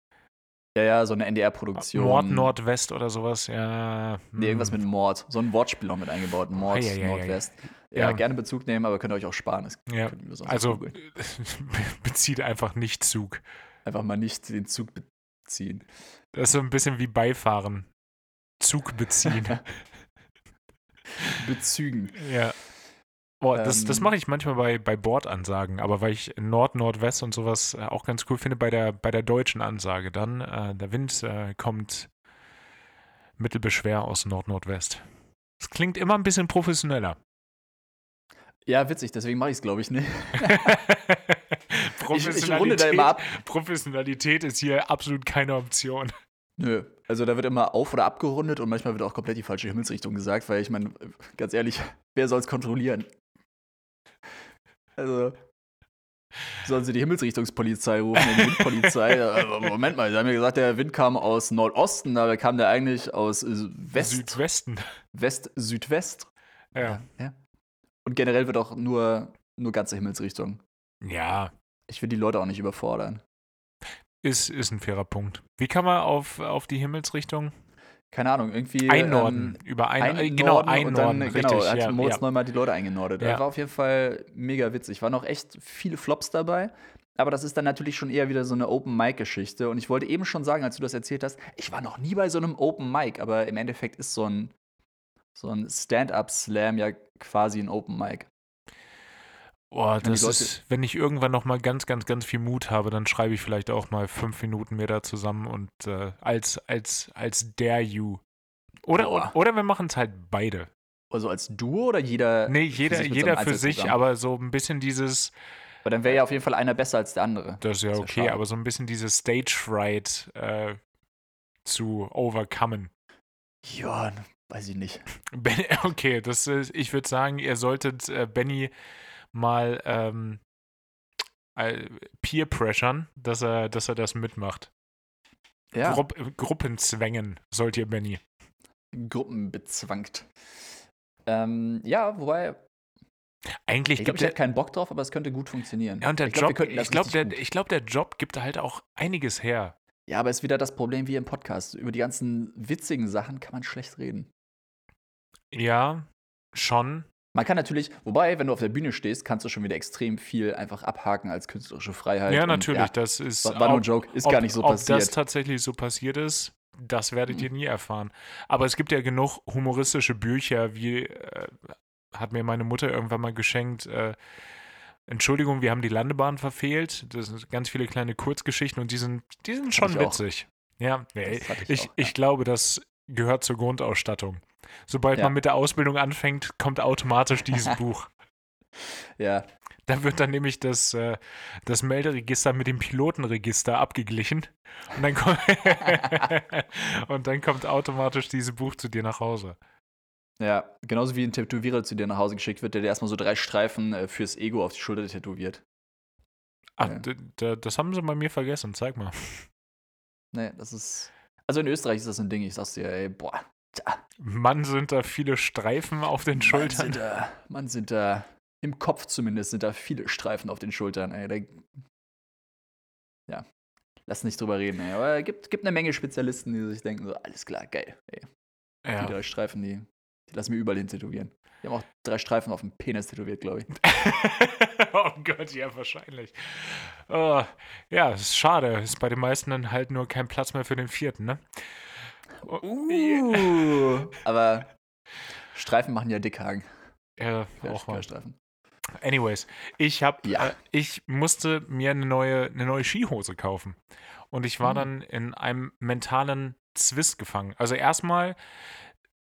ja, so eine NDR-Produktion. Mord Nordwest oder sowas, ja. Nee, irgendwas hm. mit Mord. So ein Wortspiel noch mit eingebaut. Mord, ei, ei. Nordwest. Ja, Ja. gerne Bezug nehmen, aber könnt ihr euch auch sparen. Ja, also bezieht einfach nicht Zug. Einfach mal nicht den Zug beziehen. Das ist so ein bisschen wie Beifahren. Zug beziehen. Bezügen. ja. Boah, das, das Ähm. mache ich manchmal bei, bei Bordansagen, aber weil ich Nord, Nordwest und sowas äh, auch ganz cool finde bei der, bei der deutschen Ansage. Dann, äh, der Wind äh, kommt mittelbeschwer aus Nord, Nordwest. Das klingt immer ein bisschen professioneller. Ja, witzig, deswegen mache ich es, glaube ich, nicht. Ich, ich runde da Professionalität, immer ab. Professionalität ist hier absolut keine Option. Nö. Also da wird immer auf- oder abgerundet und manchmal wird auch komplett die falsche Himmelsrichtung gesagt, weil ich meine, ganz ehrlich, wer soll es kontrollieren? Also, sollen sie die Himmelsrichtungspolizei rufen, die Windpolizei? Äh, Moment mal, sie haben ja gesagt, der Wind kam aus Nordosten, aber kam der eigentlich aus West, Südwesten. West, Südwest? Ja. ja. Und generell wird auch nur, nur ganze Himmelsrichtung. Ja, Ich will die Leute auch nicht überfordern. ist, ist ein fairer Punkt. Wie kann man auf, auf die Himmelsrichtung? Keine Ahnung, irgendwie. Einnorden. ähm, über ein, äh, einnorden genau, und einnorden, dann, richtig. genau, hat ja, Moritz ja. Neumann die Leute eingenordet. Ja. Das war auf jeden Fall mega witzig. Waren auch echt viele Flops dabei. Aber das ist dann natürlich schon eher wieder so eine Open-Mic-Geschichte. Und ich wollte eben schon sagen, als du das erzählt hast, ich war noch nie bei so einem Open-Mic, aber im Endeffekt ist so ein, so ein Stand-Up-Slam ja quasi ein Open-Mic. Boah, das Leute- ist, wenn ich irgendwann noch mal ganz, ganz, ganz viel Mut habe, dann schreibe ich vielleicht auch mal fünf Minuten mir da zusammen und äh, als, als, als Dare You. Oder, oder wir machen es halt beide. Also als Duo oder jeder? Nee, jeder, sich mit so jeder für sich, aber so ein bisschen dieses, Aber dann wäre ja auf jeden Fall einer besser als der andere. das ist ja Das okay, schade. aber so ein bisschen dieses Stage Fright äh, zu overcomen. Ja, weiß ich nicht. Ben, okay, das ist, ich würde sagen, ihr solltet äh, Benny mal ähm, äh, peer pressern, dass er, dass er das mitmacht. Ja, Grupp, Gruppenzwängen sollt ihr Benny. gruppenbezwangt. Ähm, ja, wobei, Eigentlich ich glaube, gibt ich hätte keinen Bock drauf, aber es könnte gut funktionieren. ja, und der ich glaub, Job, das ich glaube, der, ich glaub, der Job gibt halt auch einiges her. Ja, aber es ist wieder das Problem wie im Podcast. Über die ganzen witzigen Sachen kann man schlecht reden. Ja, schon. Man kann natürlich, wobei, wenn du auf der Bühne stehst, kannst du schon wieder extrem viel einfach abhaken als künstlerische Freiheit. ja, und natürlich. das ist war, war nur ein ob- Joke, ist ob, gar nicht so ob passiert. das tatsächlich so passiert ist, das werdet Mhm. ihr nie erfahren. Aber es gibt ja genug humoristische Bücher, wie äh, hat mir meine Mutter irgendwann mal geschenkt. Äh, Entschuldigung, wir haben die Landebahn verfehlt. Das sind ganz viele kleine Kurzgeschichten und die sind, die sind schon ich auch. witzig. Ja, nee, ich ich, auch, ich ja. glaube, das gehört zur Grundausstattung. Sobald Ja. man mit der Ausbildung anfängt, kommt automatisch dieses Buch. ja, Da wird dann nämlich das, äh, das Melderegister mit dem Pilotenregister abgeglichen. Und dann, kommt und dann kommt automatisch dieses Buch zu dir nach Hause. ja, genauso wie ein Tätowierer zu dir nach Hause geschickt wird, der dir erstmal so drei Streifen äh, fürs Ego auf die Schulter tätowiert. Ach, Ja. das haben sie bei mir vergessen. Zeig mal. Nee, das ist. Also in Österreich ist das ein Ding, ich sag's dir, ey, boah. Mann, sind da viele Streifen auf den Mann, Schultern. sind da, Mann, sind da, im Kopf zumindest, sind da viele Streifen auf den Schultern, ey. Da, ja, lass nicht drüber reden, ey. Aber es gibt, gibt eine Menge Spezialisten, die sich denken, so, alles klar, geil, ey. Die Ja. drei Streifen, die, die lassen wir überall hin tätowieren. Die haben auch drei Streifen auf dem Penis tätowiert, glaube ich. oh Gott, ja, wahrscheinlich. Oh, ja, ist schade. Ist bei den meisten dann halt nur kein Platz mehr für den vierten, ne? Oh, Uh, aber Streifen machen ja Dickhagen. Ja, Quer- auch mal. Querstreifen. Anyways, ich habe, Ja. äh, ich musste mir eine neue, eine neue Skihose kaufen. Und ich war Mhm. dann in einem mentalen Zwist gefangen. Also erstmal,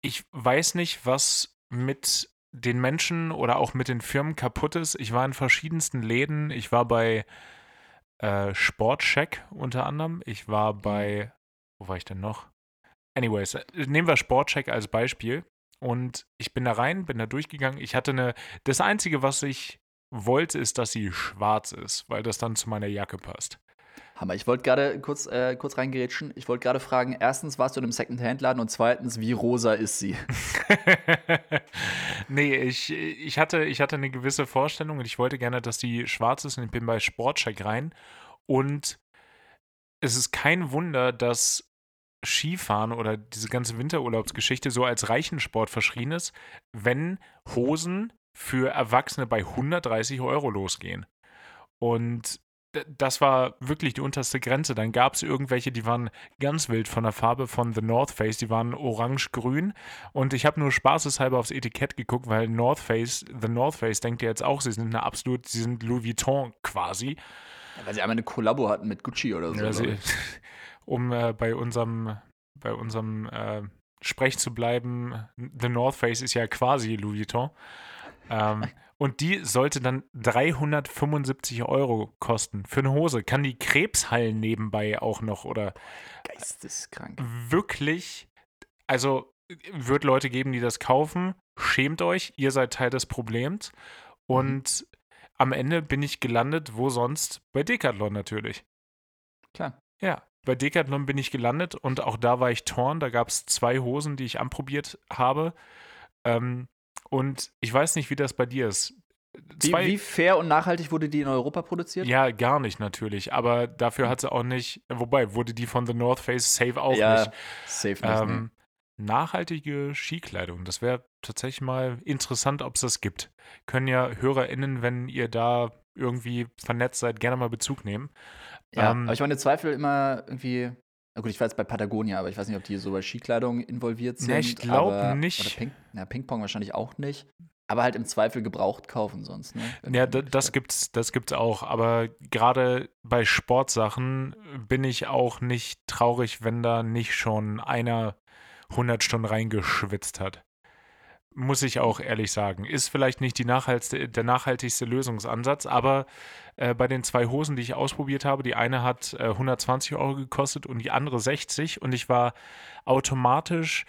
ich weiß nicht, was mit den Menschen oder auch mit den Firmen kaputt ist. Ich war in verschiedensten Läden. Ich war bei äh, Sportcheck unter anderem. Ich war bei, wo war ich denn noch? Anyways, nehmen wir Sportcheck als Beispiel. Und ich bin da rein, bin da durchgegangen. Ich hatte eine, das Einzige, was ich wollte, ist, dass sie schwarz ist, weil das dann zu meiner Jacke passt. Hammer. Ich wollte gerade kurz, äh, kurz reingerätschen. Ich wollte gerade fragen: erstens, warst du in einem Secondhand-Laden und zweitens, wie rosa ist sie? nee, ich, ich, hatte, ich hatte eine gewisse Vorstellung und ich wollte gerne, dass die schwarz ist und ich bin bei Sportcheck rein. Und es ist kein Wunder, dass Skifahren oder diese ganze Winterurlaubsgeschichte so als Reichensport verschrien ist, wenn Hosen für Erwachsene bei 130 Euro losgehen. Und das war wirklich die unterste Grenze. Dann gab es irgendwelche, die waren ganz wild von der Farbe von The North Face, die waren orange-grün. Und ich habe nur spaßeshalber aufs Etikett geguckt, weil North Face, The North Face denkt ihr jetzt auch, sie sind eine absolut, sie sind Louis Vuitton quasi. Ja, weil sie einmal eine Kollabo hatten mit Gucci oder so. Ja, sie. um äh, bei unserem, bei unserem äh, Sprech zu bleiben, The North Face ist ja quasi Louis Vuitton. Ähm, und die sollte dann 375 Euro kosten für eine Hose. Kann die Krebshallen nebenbei auch noch oder Geisteskrank. wirklich, also wird Leute geben, die das kaufen. Schämt euch, ihr seid Teil des Problems. Und am Ende bin ich gelandet, wo sonst? Bei Decathlon natürlich. Klar. Ja, bei Decathlon bin ich gelandet und auch da war ich torn. Da gab es zwei Hosen, die ich anprobiert habe. Ähm, und ich weiß nicht, wie das bei dir ist. Wie, wie fair und nachhaltig wurde die in Europa produziert? ja, gar nicht natürlich. Aber dafür hat sie auch nicht, wobei wurde die von The North Face safe auch Ja, nicht. safe nicht. Ähm, nachhaltige Skikleidung. Das wäre tatsächlich mal interessant, ob es das gibt. Können ja HörerInnen, wenn ihr da irgendwie vernetzt seid, gerne mal Bezug nehmen. Ja, Ähm, aber ich meine, Zweifel immer irgendwie. Na gut, ich war jetzt bei Patagonia, aber ich weiß nicht, ob die so bei Skikleidung involviert sind. Nee, ich glaub aber- nicht. Oder Ping, ja, Ping-Pong wahrscheinlich auch nicht. Aber halt im Zweifel gebraucht kaufen sonst, ne? Ja, das Möglichkeit- gibt's, das gibt's auch. Aber gerade bei Sportsachen bin ich auch nicht traurig, wenn da nicht schon einer 100 Stunden reingeschwitzt hat. Muss ich auch ehrlich sagen. Ist vielleicht nicht die nachhaltigste, der nachhaltigste Lösungsansatz, aber äh, bei den zwei Hosen, die ich ausprobiert habe, die eine hat äh, 120 Euro gekostet und die andere 60 und ich war automatisch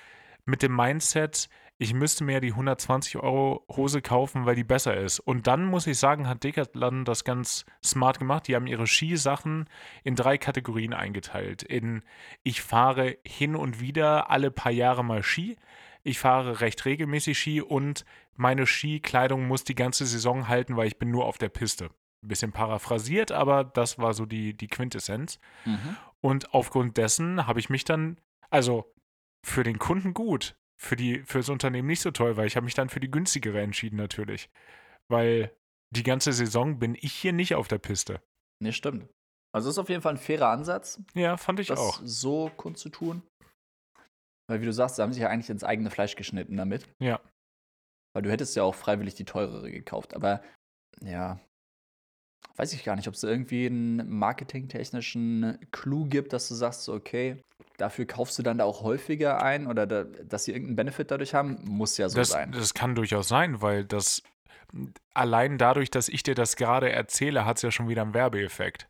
mit dem Mindset, ich müsste mir die 120 Euro Hose kaufen, weil die besser ist. Und dann muss ich sagen, hat Decathlon das ganz smart gemacht. Die haben ihre Skisachen in drei Kategorien eingeteilt. In ich fahre hin und wieder alle paar Jahre mal Ski. Ich fahre recht regelmäßig Ski und meine Skikleidung muss die ganze Saison halten, weil ich bin nur auf der Piste. Ein bisschen paraphrasiert, aber das war so die, die Quintessenz. Mhm. Und aufgrund dessen habe ich mich dann, also für den Kunden gut, für, die, für das Unternehmen nicht so toll, weil ich habe mich dann für die günstigere entschieden natürlich. Weil die ganze Saison bin ich hier nicht auf der Piste. Nee, stimmt. Also ist auf jeden Fall ein fairer Ansatz, Ja, fand ich das auch. so kundzutun. Weil, wie du sagst, sie haben sich ja eigentlich ins eigene Fleisch geschnitten damit. Ja. Weil du hättest ja auch freiwillig die teurere gekauft. Aber ja, weiß ich gar nicht, ob es irgendwie einen marketingtechnischen Clou gibt, dass du sagst, okay, dafür kaufst du dann da auch häufiger ein oder da, dass sie irgendeinen Benefit dadurch haben, muss ja so Das, sein. das kann durchaus sein, weil das allein dadurch, dass ich dir das gerade erzähle, hat es ja schon wieder einen Werbeeffekt.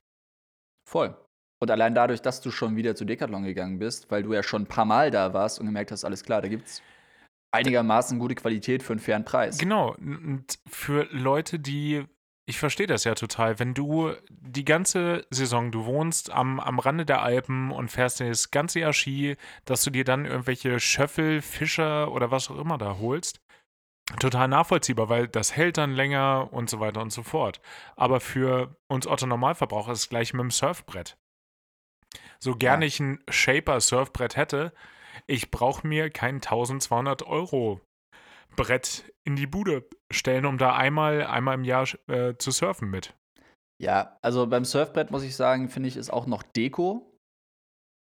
Voll. Und allein dadurch, dass du schon wieder zu Decathlon gegangen bist, weil du ja schon ein paar Mal da warst und gemerkt hast, alles klar, da gibt es einigermaßen gute Qualität für einen fairen Preis. Genau. Und für Leute, die, ich verstehe das ja total, wenn du die ganze Saison, du wohnst am, am Rande der Alpen und fährst das ganze Jahr Ski, dass du dir dann irgendwelche Schöffel, Fischer oder was auch immer da holst. Total nachvollziehbar, weil das hält dann länger und so weiter und so fort. Aber für uns Otto Normalverbraucher ist es gleich mit dem Surfbrett. So gerne Ja. ich ein Shaper-Surfbrett hätte, ich brauche mir kein 1200 Euro Brett in die Bude stellen, um da einmal, einmal im Jahr äh, zu surfen mit. Ja, also beim Surfbrett muss ich sagen, finde ich, ist auch noch Deko.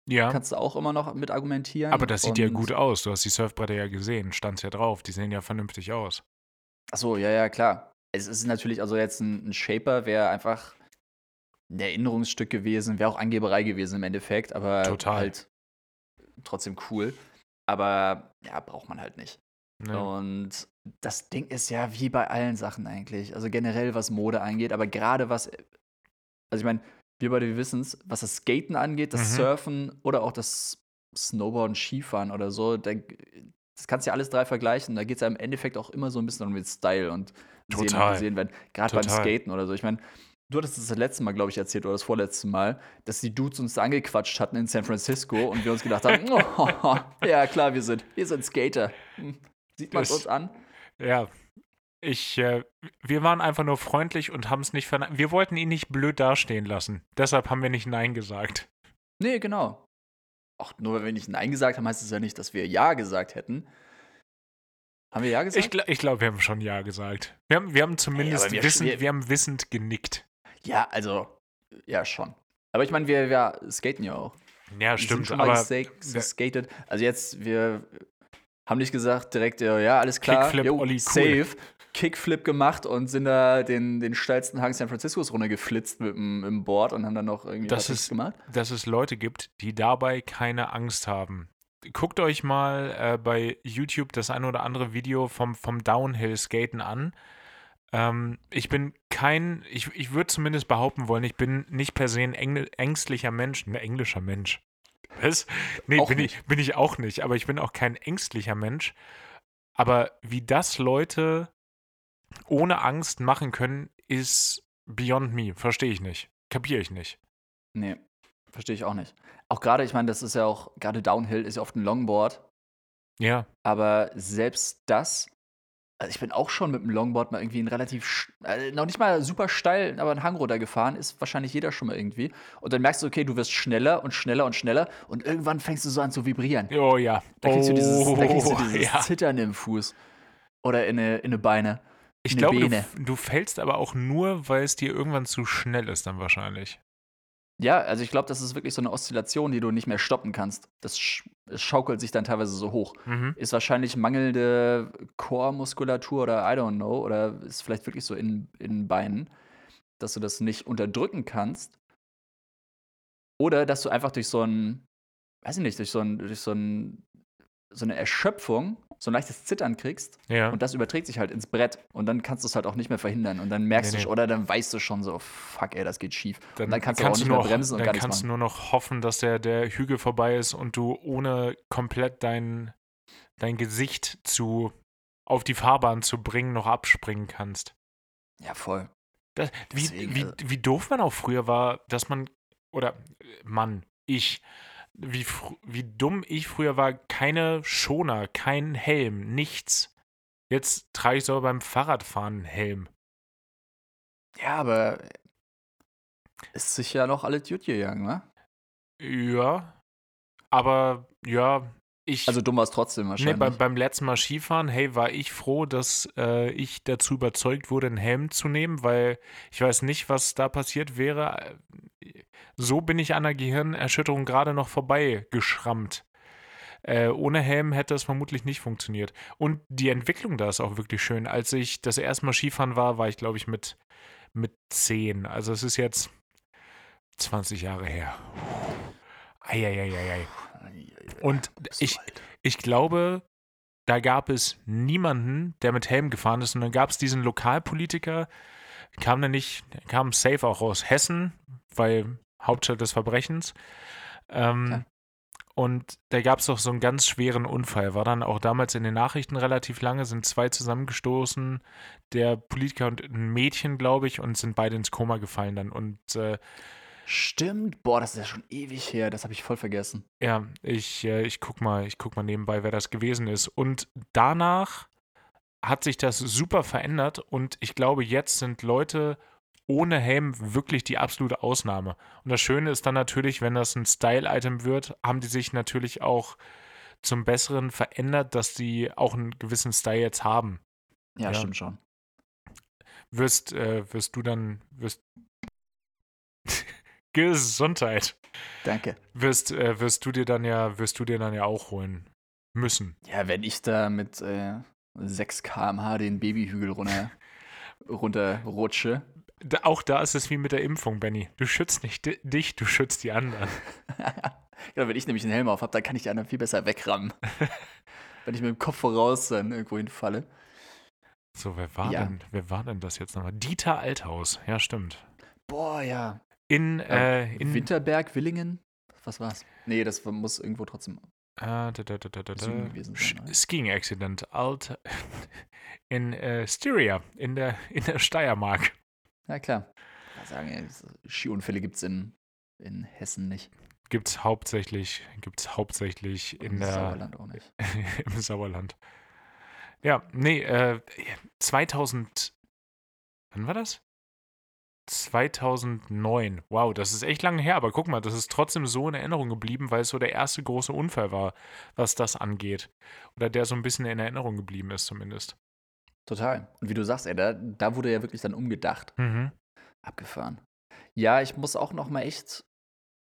Ja, Kannst du auch immer noch mit argumentieren. aber das sieht ja gut aus. Du hast die Surfbretter ja gesehen, stand ja drauf. Die sehen ja vernünftig aus. Achso, ja, ja, klar. Es ist natürlich, also jetzt ein, ein Shaper wäre einfach ein Erinnerungsstück gewesen, wäre auch Angeberei gewesen im Endeffekt, aber Total. halt trotzdem cool. Aber ja, braucht man halt nicht. Ne? Und das Ding ist ja wie bei allen Sachen eigentlich. Also generell, was Mode angeht, aber gerade was. Also ich meine, wir beide wissen es, was das Skaten angeht, das Mhm. Surfen oder auch das Snowboarden, Skifahren oder so, da, das kannst du ja alles drei vergleichen. Da geht es ja im Endeffekt auch immer so ein bisschen um den Style und sehen Total. und gesehen werden. Gerade beim. Skaten oder so. Ich meine, du hattest es das letzte Mal, glaube ich, erzählt oder das vorletzte Mal, dass die Dudes uns angequatscht hatten in San Francisco und wir uns gedacht haben, oh, ja klar, wir sind, wir sind Skater. Hm. Sieht man es uns an? Ja. Ich, äh, wir waren einfach nur freundlich und haben es nicht verneint. Wir wollten ihn nicht blöd dastehen lassen. Deshalb haben wir nicht Nein gesagt. Nee, genau. Auch nur weil wir nicht Nein gesagt haben, heißt es ja nicht, dass wir Ja gesagt hätten. Haben wir Ja gesagt? Ich, gl- ich glaube, wir haben schon Ja gesagt. Wir haben, wir haben zumindest aber wir- wissend, wir- wir haben wissend genickt. Ja, also, ja, schon. Aber ich meine, wir, wir skaten ja auch. Ja, Wir sind stimmt, schon aber geskatet. Also jetzt, wir haben nicht gesagt direkt, ja, alles klar, Kickflip, jo, Olli, cool. safe. Kickflip gemacht und sind da den, den steilsten Hang San Franciscos runtergeflitzt mit dem, im Board und haben dann noch irgendwie Das ist- gemacht. dass es Leute gibt, die dabei keine Angst haben. Guckt euch mal äh, bei YouTube das ein oder andere Video vom, vom Downhill-Skaten an. Ähm, ich bin kein, ich, ich würde zumindest behaupten wollen, ich bin nicht per se ein Engl ängstlicher Mensch, ein englischer Mensch. Was? Nee, Auch bin ich, bin ich auch nicht, aber ich bin auch kein ängstlicher Mensch. Aber wie das Leute ohne Angst machen können, ist beyond me. Verstehe ich nicht. Kapiere ich nicht. Nee, verstehe ich auch nicht. Auch gerade, ich meine, das ist ja auch, gerade Downhill ist ja oft ein Longboard, Ja, aber selbst das Also ich bin auch schon mit dem Longboard mal irgendwie einen relativ, äh, noch nicht mal super steil, aber einen Hang runtergefahren. Ist wahrscheinlich jeder schon mal irgendwie. Und dann merkst du, okay, du wirst schneller und schneller und schneller. Und irgendwann fängst du so an zu vibrieren. Oh ja. Da kriegst du dieses, da kriegst du Oh, dieses ja. Zittern im Fuß. Oder in eine, in eine Beine. Ich glaube, du, du fällst aber auch nur, weil es dir irgendwann zu schnell ist, dann wahrscheinlich. Ja, also ich glaube, das ist wirklich so eine Oszillation, die du nicht mehr stoppen kannst. Das sch schaukelt sich dann teilweise so hoch. Mhm. Ist wahrscheinlich mangelnde Core-Muskulatur oder I don't know. Oder ist vielleicht wirklich so in, in den Beinen, dass du das nicht unterdrücken kannst. Oder dass du einfach durch so ein, weiß ich nicht, durch so ein, durch so ein, so eine Erschöpfung, so ein leichtes Zittern kriegst. Ja. Und das überträgt sich halt ins Brett. Und dann kannst du es halt auch nicht mehr verhindern. Und dann merkst Nee, du, nee. schon- oder dann weißt du schon so, fuck, ey, das geht schief. dann, und dann kannst du auch nicht mehr nur, bremsen und dann kannst du nur noch hoffen, dass der, der Hügel vorbei ist und du ohne komplett dein, dein Gesicht zu auf die Fahrbahn zu bringen, noch abspringen kannst. Ja, voll. Das, wie, Deswegen, wie, also- wie doof man auch früher war, dass man, oder äh, Mann, ich, wie, wie dumm ich früher war, keine Schoner, kein Helm, nichts. Jetzt trage ich so beim Fahrradfahren einen Helm. Ja, aber ist sich ja noch alles gut gegangen, ne? Ja, aber ja, ich. Also dumm war es trotzdem Nee, wahrscheinlich. beim, beim letzten Mal Skifahren, hey, war ich froh, dass äh, ich dazu überzeugt wurde, einen Helm zu nehmen, weil ich weiß nicht, was da passiert wäre. So bin ich an der Gehirnerschütterung gerade noch vorbei geschrammt. Äh, ohne Helm hätte es vermutlich nicht funktioniert. Und die Entwicklung da ist auch wirklich schön. Als ich das erste Mal Skifahren war, war ich, glaube ich, mit, mit 10. Also es ist jetzt 20 Jahre her. Eieieiei. Und ich, ich glaube, da gab es niemanden, der mit Helm gefahren ist. Und dann gab es diesen Lokalpolitiker, kam der nicht, kam safe auch aus Hessen, weil Hauptstadt des Verbrechens. Ähm, und da gab es doch so einen ganz schweren Unfall. War dann auch damals in den Nachrichten relativ lange, sind zwei zusammengestoßen, der Politiker und ein Mädchen, glaube ich, und sind beide ins Koma gefallen dann. Und äh, Stimmt. Boah, das ist ja schon ewig her. Das habe ich voll vergessen. Ja, ich, äh, ich guck mal, ich guck mal nebenbei, wer das gewesen ist. Und danach hat sich das super verändert und ich glaube, jetzt sind Leute ohne Helm wirklich die absolute Ausnahme. Und das Schöne ist dann natürlich, wenn das ein Style-Item wird, haben die sich natürlich auch zum Besseren verändert, dass die auch einen gewissen Style jetzt haben. Ja, Ja. stimmt schon. Wirst, äh, wirst du dann, wirst Gesundheit. Danke. Wirst, äh, wirst du dir dann ja, wirst du dir dann ja auch holen müssen. Ja, wenn ich da mit äh, 6 km/h den Babyhügel runter, runterrutsche. Da, auch da ist es wie mit der Impfung, Benny. Du schützt nicht di dich, du schützt die anderen. ja, wenn ich nämlich einen Helm auf habe, dann kann ich die anderen viel besser wegrammen. wenn ich mit dem Kopf voraus dann irgendwo hinfalle. So, wer war Ja. denn, wer war denn das jetzt nochmal? Dieter Althaus, ja, stimmt. Boah, ja. In, äh, in Winterberg, Willingen? Was war's? Nee, das muss irgendwo trotzdem. äh, da, da, da, sein, oder? Skiing Accident, Alt in äh, Styria, in der, in der Steiermark. Ja, klar. Sagen, Skiunfälle gibt's in, in Hessen nicht. Gibt's hauptsächlich, gibt's hauptsächlich in Im der, Sauerland auch nicht. im Sauerland. Ja, nee, äh, 2000, wann war das? 2009. Wow, das ist echt lange her, aber guck mal, das ist trotzdem so in Erinnerung geblieben, weil es so der erste große Unfall war, was das angeht. Oder der so ein bisschen in Erinnerung geblieben ist, zumindest. Total. Und wie du sagst, ey, da, da wurde ja wirklich dann umgedacht. Mhm. Abgefahren. Ja, ich muss auch noch mal echt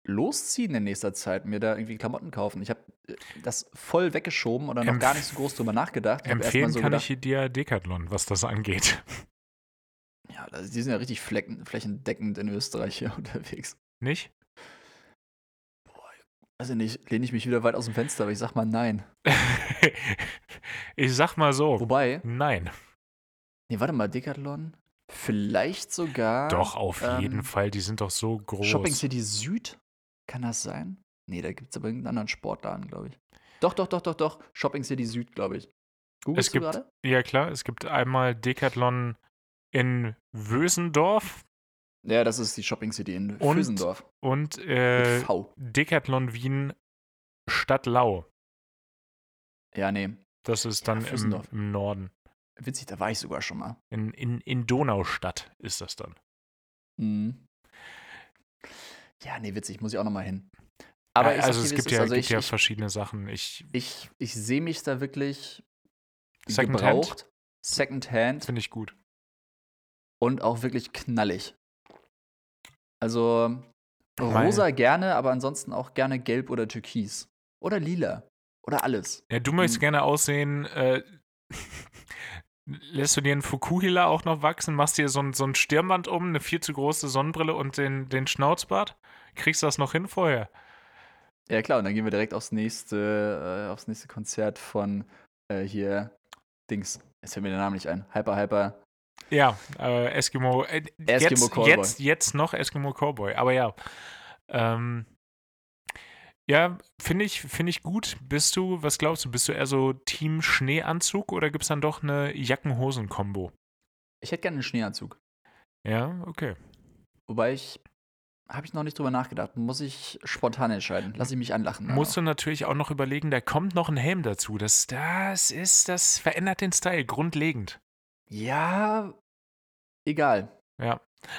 losziehen in nächster Zeit, mir da irgendwie Klamotten kaufen. Ich habe das voll weggeschoben oder noch Empf- gar nicht so groß drüber nachgedacht. Ich Empfehlen so kann gedacht, ich dir Decathlon, was das angeht. Ja, die sind ja richtig flecken, flächendeckend in Österreich hier unterwegs. Nicht? Weiß ich nicht, lehne ich mich wieder weit aus dem Fenster, aber ich sag mal nein. ich sag mal so. Wobei, Nein. nee, warte mal, Decathlon? Vielleicht sogar. Doch, auf ähm, jeden Fall. Die sind doch so groß. Shopping City Süd? Kann das sein? Nee, da gibt es aber irgendeinen anderen Sportladen, glaube ich. Doch, doch, doch, doch, doch. Shopping City Süd, glaube ich. Googlest Es du gibt- gerade? Ja, klar. Es gibt einmal Decathlon in Wösendorf Ja, das ist die Shopping City in Und- Füsendorf. und äh. Decathlon Wien Stadtlau. Ja, nee. Das ist Ja, dann im, Vösendorf. im Norden. Witzig, da war ich sogar schon mal. In, in, in Donaustadt ist das dann. Mhm. Ja, nee, witzig, muss ich auch noch mal hin. Aber Ja, ich also es gibt ja, also gibt ich, ja ich, verschiedene Sachen. Ich ich, ich sehe mich da wirklich Secondhand? gebraucht, Secondhand finde ich gut. Und auch wirklich knallig. Also rosa gerne, aber ansonsten auch gerne gelb oder türkis. Oder lila. Oder alles. Ja, du möchtest Mhm. gerne aussehen. Äh, lässt du dir einen Fukuhila auch noch wachsen? Machst dir so ein, so ein Stirnband um, eine viel zu große Sonnenbrille und den, den Schnauzbart? Kriegst du das noch hin vorher? Ja klar, und dann gehen wir direkt aufs nächste, äh, aufs nächste Konzert von äh, hier Dings. Jetzt fällt mir der Name nicht ein. Hyper, Hyper. Ja, äh, Eskimo. Äh, Eskimo jetzt, Callboy. Jetzt, jetzt noch Eskimo Cowboy. Aber ja. Ähm, ja, finde ich, finde ich gut. Bist du, was glaubst du, bist du eher so Team Schneeanzug oder gibt es dann doch eine Jacken-Hosen-Kombo? Ich hätte gerne einen Schneeanzug. Ja, okay. Wobei ich. Habe ich noch nicht drüber nachgedacht. Muss ich spontan entscheiden. Lass ich mich anlachen. Musst du natürlich auch noch überlegen, da kommt noch ein Helm dazu. Das, das ist, das verändert den Style grundlegend. Ja, egal.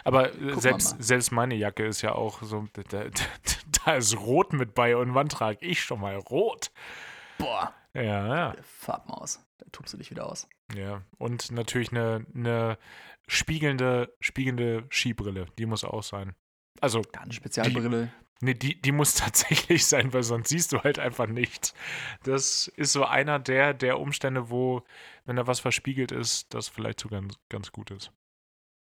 Aber äh, wir selbst, selbst meine Jacke ist ja auch so, da, da, da ist Rot mit bei und wann trage ich schon mal Rot? Boah, Ja, ja. der Farbmaus. Da tupst du dich wieder aus. Ja, und natürlich eine, eine spiegelnde, spiegelnde Skibrille, die muss auch sein. Also, eine Spezialbrille. Nee, die, die muss tatsächlich sein, weil sonst siehst du halt einfach nichts. Das ist so einer der, der Umstände, wo, wenn da was verspiegelt ist, das vielleicht so ganz, ganz gut ist.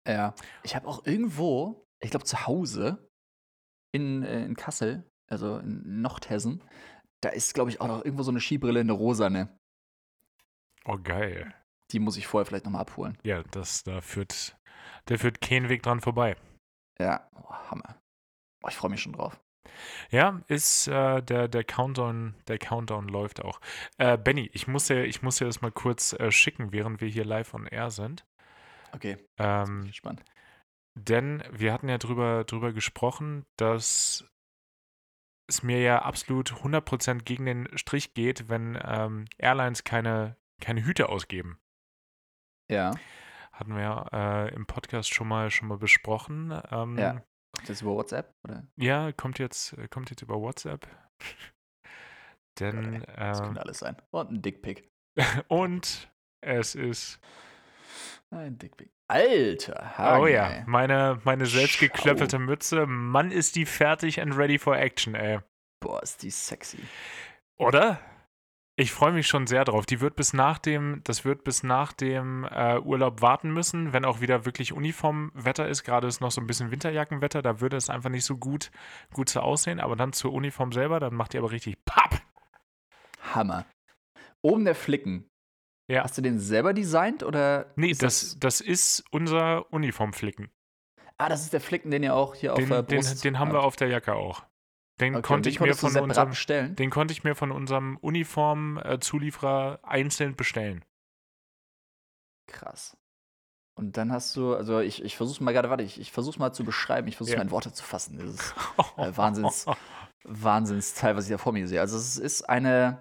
Ja. Ich habe auch irgendwo, ich glaube zu Hause in, äh, in Kassel, also in Nordhessen, da ist, glaube ich, auch noch irgendwo so eine Skibrille, eine rosane. Oh, geil. Die muss ich vorher vielleicht nochmal abholen. Ja, das, da führt, da führt kein Weg dran vorbei. Ja, oh, Hammer. Oh, ich freue mich schon drauf. Ja, ist äh, der, der Countdown, der Countdown läuft auch. Äh, Benny, ich muss dir, ich muss dir das mal kurz äh, schicken, während wir hier live on air sind. Okay, bin Ähm, gespannt. denn wir hatten ja drüber, drüber gesprochen, dass es mir ja absolut 100% gegen den Strich geht, wenn ähm, Airlines keine, keine Hüte ausgeben. Ja, Hatten wir ja äh, im Podcast schon mal, schon mal besprochen. Ähm, Ja. Das über WhatsApp? Oder? ja, kommt jetzt, äh, kommt jetzt über WhatsApp. Denn, Das ähm, könnte alles sein. Und ein Dickpick. und es ist, Ein Dickpick. Alter, oh Hagen, ja, ey. meine, meine selbst Schau. geklöppelte Mütze. Mann, ist die fertig and ready for action, ey. Boah, ist die sexy. Oder? Ich freue mich schon sehr drauf. Die wird bis nach dem, das wird bis nach dem äh, Urlaub warten müssen, wenn auch wieder wirklich Uniformwetter ist. Gerade ist noch so ein bisschen Winterjackenwetter, da würde es einfach nicht so gut, gut so aussehen. Aber dann zur Uniform selber, dann macht die aber richtig Papp. Hammer. Oben der Flicken. Ja. Hast du den selber designt oder? Nee, ist das, das ist unser Uniformflicken. Ah, das ist der Flicken, den ihr auch hier Den, auf der den, Brust den haben wir auf der Jacke auch. Den Okay, konnte den ich mir von unserem, bestellen. den konnte ich mir von unserem Uniform-Zulieferer einzeln bestellen. Krass. Und dann hast du, also ich, ich versuch's mal gerade, warte, ich, ich versuch's mal zu beschreiben, ich versuch's Ja. mal in Worte zu fassen. Das ist Äh, Wahnsinns- Wahnsinnsteil, was ich da vor mir sehe. Also es ist eine,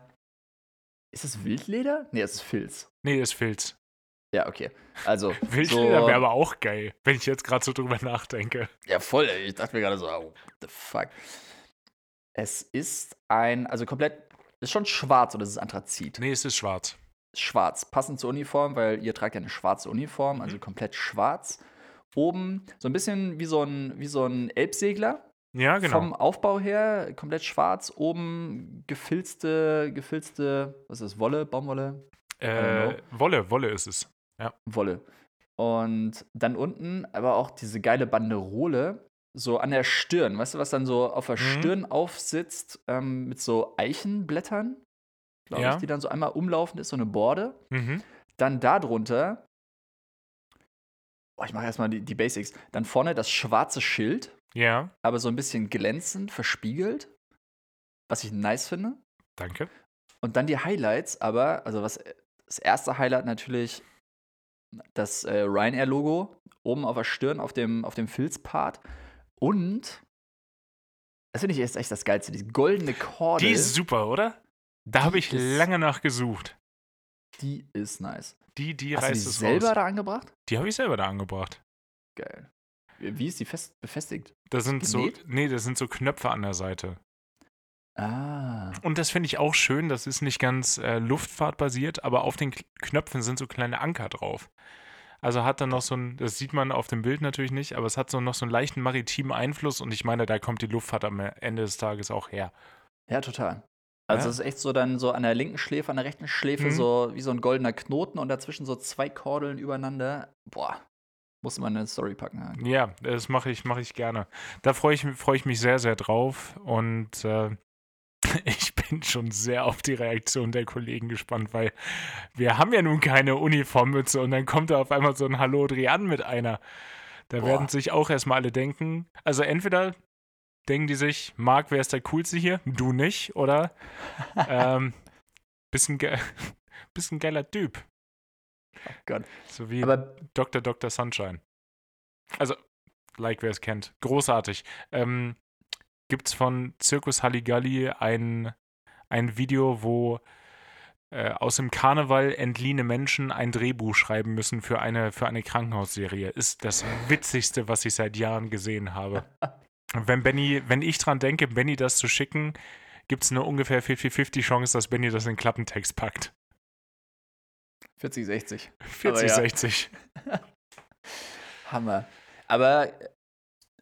ist es Wildleder? Nee, es ist Filz. Nee, ist Filz. Ja, okay. Also, Wildleder so, wäre aber auch geil, wenn ich jetzt gerade so drüber nachdenke. Ja, voll, ey. Ich dachte mir gerade so, oh, what the fuck. Es ist ein, also komplett, ist schon schwarz oder ist es Anthrazit? Nee, es ist schwarz. Schwarz, passend zur Uniform, weil ihr tragt ja eine schwarze Uniform, also Mhm. komplett schwarz. Oben so ein bisschen wie so ein, wie so ein Elbsegler Ja, genau. vom Aufbau her, komplett schwarz. Oben gefilzte, gefilzte, was ist das, Wolle, Baumwolle? äh, Wolle, Wolle ist es. Wolle. Und dann unten aber auch diese geile Banderole, so an der Stirn, weißt du, was dann so auf der Mhm. Stirn aufsitzt, ähm, mit so Eichenblättern, glaube Ja. ich, die dann so einmal umlaufend ist, so eine Borde. Mhm. Dann darunter, oh, ich mache erstmal die, die Basics, dann vorne das schwarze Schild, Ja, aber so ein bisschen glänzend, verspiegelt, was ich nice finde. danke. Und dann die Highlights, aber, also was das erste Highlight natürlich das äh, Ryanair-Logo oben auf der Stirn, auf dem, auf dem Filzpart. Und, das finde ich jetzt echt das Geilste, die goldene Kordel. Die ist super, oder? Da habe ich ist- lange nach gesucht. Die ist nice. Die, die Hast du die reißt es selber raus. da angebracht? Die habe ich selber da angebracht. Geil. Wie ist die fest befestigt? Da sind so, nee, das sind so Knöpfe an der Seite. Ah. Und das finde ich auch schön. Das ist nicht ganz äh, luftfahrtbasiert, aber auf den Knöpfen sind so kleine Anker drauf. Also hat dann noch so ein, das sieht man auf dem Bild natürlich nicht, aber es hat so noch so einen leichten maritimen Einfluss und ich meine, da kommt die Luftfahrt am Ende des Tages auch her. Ja, total. Also Ja. es ist echt so dann so an der linken Schläfe, an der rechten Schläfe Mhm. so wie so ein goldener Knoten und dazwischen so zwei Kordeln übereinander. Boah, muss man eine Story packen. Ja, das mache ich, mache ich gerne. Da freue ich, freu ich mich sehr, sehr drauf und äh, ich bin schon sehr auf die Reaktion der Kollegen gespannt, weil wir haben ja nun keine Uniformmütze und dann kommt da auf einmal so ein Hallo Drian mit einer. Da Boah. werden sich auch erstmal alle denken, also entweder denken die sich, Marc, wer ist der Coolste hier? Du nicht, oder? ähm, bisschen, ge bisschen geiler Typ. Oh Gott. So wie Aber Dr. Dr. Sunshine. Also, like wer es kennt. Großartig. Ähm, gibt's von Zirkus Halligalli ein, ein Video, wo äh, aus dem Karneval entliehene Menschen ein Drehbuch schreiben müssen für eine, für eine Krankenhausserie. Ist das witzigste, was ich seit Jahren gesehen habe. Wenn Benny, wenn ich dran denke, Benny das zu schicken, gibt es eine ungefähr 50-50 Chance, dass Benny das in Klappentext packt. 40, 60. 40, ja. 60. Hammer. Aber,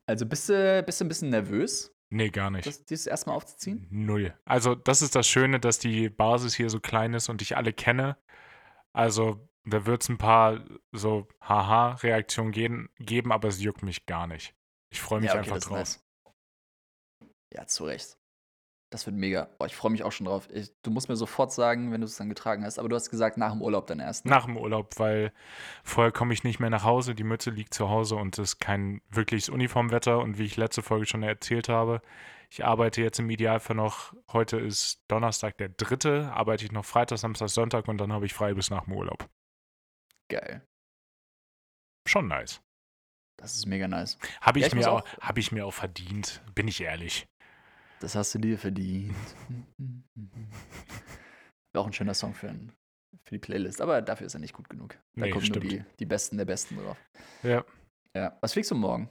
also bist du, bist du ein bisschen nervös, Nee, gar nicht. das, dieses erstmal aufzuziehen? Null. Also, das ist das Schöne, dass die Basis hier so klein ist und ich alle kenne. Also, da wird es ein paar so Haha-Reaktionen geben, geben, aber es juckt mich gar nicht. Ich freue mich Ja, okay, einfach drauf. nice. Ja, zu Recht. Das wird mega. Oh, ich freue mich auch schon drauf. Ich, du musst mir sofort sagen, wenn du es dann getragen hast. Aber du hast gesagt, nach dem Urlaub dann erst. ne? Nach dem Urlaub, weil vorher komme ich nicht mehr nach Hause. Die Mütze liegt zu Hause und es ist kein wirkliches Uniformwetter. Und wie ich letzte Folge schon erzählt habe, ich arbeite jetzt im Idealfall noch, heute ist Donnerstag der dritte, arbeite ich noch Freitag, Samstag, Sonntag und dann habe ich frei bis nach dem Urlaub. Geil. Schon nice. Das ist mega nice. Habe ich, Ja, ich muss mir auch, auch- hab ich mir auch verdient, bin ich ehrlich. Das hast du dir verdient. Wäre auch ein schöner Song für, ein, für die Playlist. Aber dafür ist er nicht gut genug. Da Nee, kommen stimmt. nur die, die Besten der Besten drauf. Ja. Ja. Was fliegst du morgen?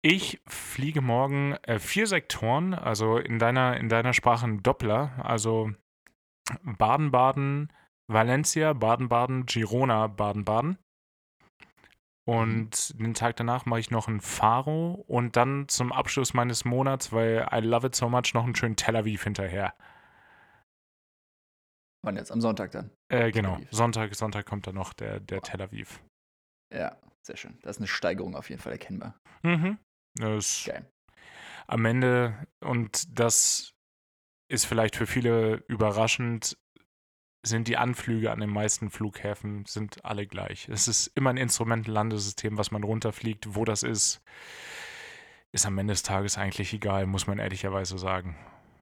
Ich fliege morgen äh, vier Sektoren, also in deiner, in deiner Sprache ein Doppler, also Baden-Baden, Valencia, Baden-Baden, Girona, Baden-Baden. Und den Tag danach mache ich noch ein Faro und dann zum Abschluss meines Monats, weil I love it so much, noch einen schönen Tel Aviv hinterher. Wann jetzt? Am Sonntag dann. Äh, genau. Sonntag, Sonntag kommt dann noch der, der Tel Aviv. Ja, sehr schön. Das ist eine Steigerung auf jeden Fall erkennbar. Mhm. Das Geil. am Ende, und das ist vielleicht für viele überraschend, sind die Anflüge an den meisten Flughäfen sind alle gleich. Es ist immer ein Instrumentenlandesystem, was man runterfliegt. Wo das ist, ist am Ende des Tages eigentlich egal, muss man ehrlicherweise sagen.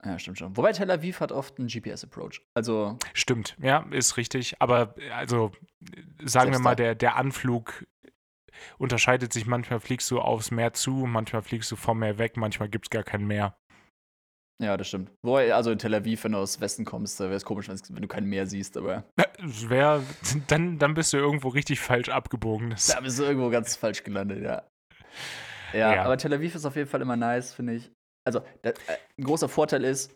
Ja, stimmt schon. Wobei Tel Aviv hat oft einen GPS-Approach. Also, Stimmt, ja, ist richtig. Aber also, sagen wir mal, der, der Anflug unterscheidet sich. Manchmal fliegst du aufs Meer zu, manchmal fliegst du vom Meer weg, manchmal gibt es gar kein Meer. Ja, das stimmt. Wobei, also in Tel Aviv, wenn du aus Westen kommst, da wäre es komisch, wenn du kein Meer siehst, aber Es wär, dann, dann bist du irgendwo richtig falsch abgebogen. Das, da bist du irgendwo ganz falsch gelandet, ja. Ja, Ja. aber Tel Aviv ist auf jeden Fall immer nice, finde ich. Also, da, äh, ein großer Vorteil ist,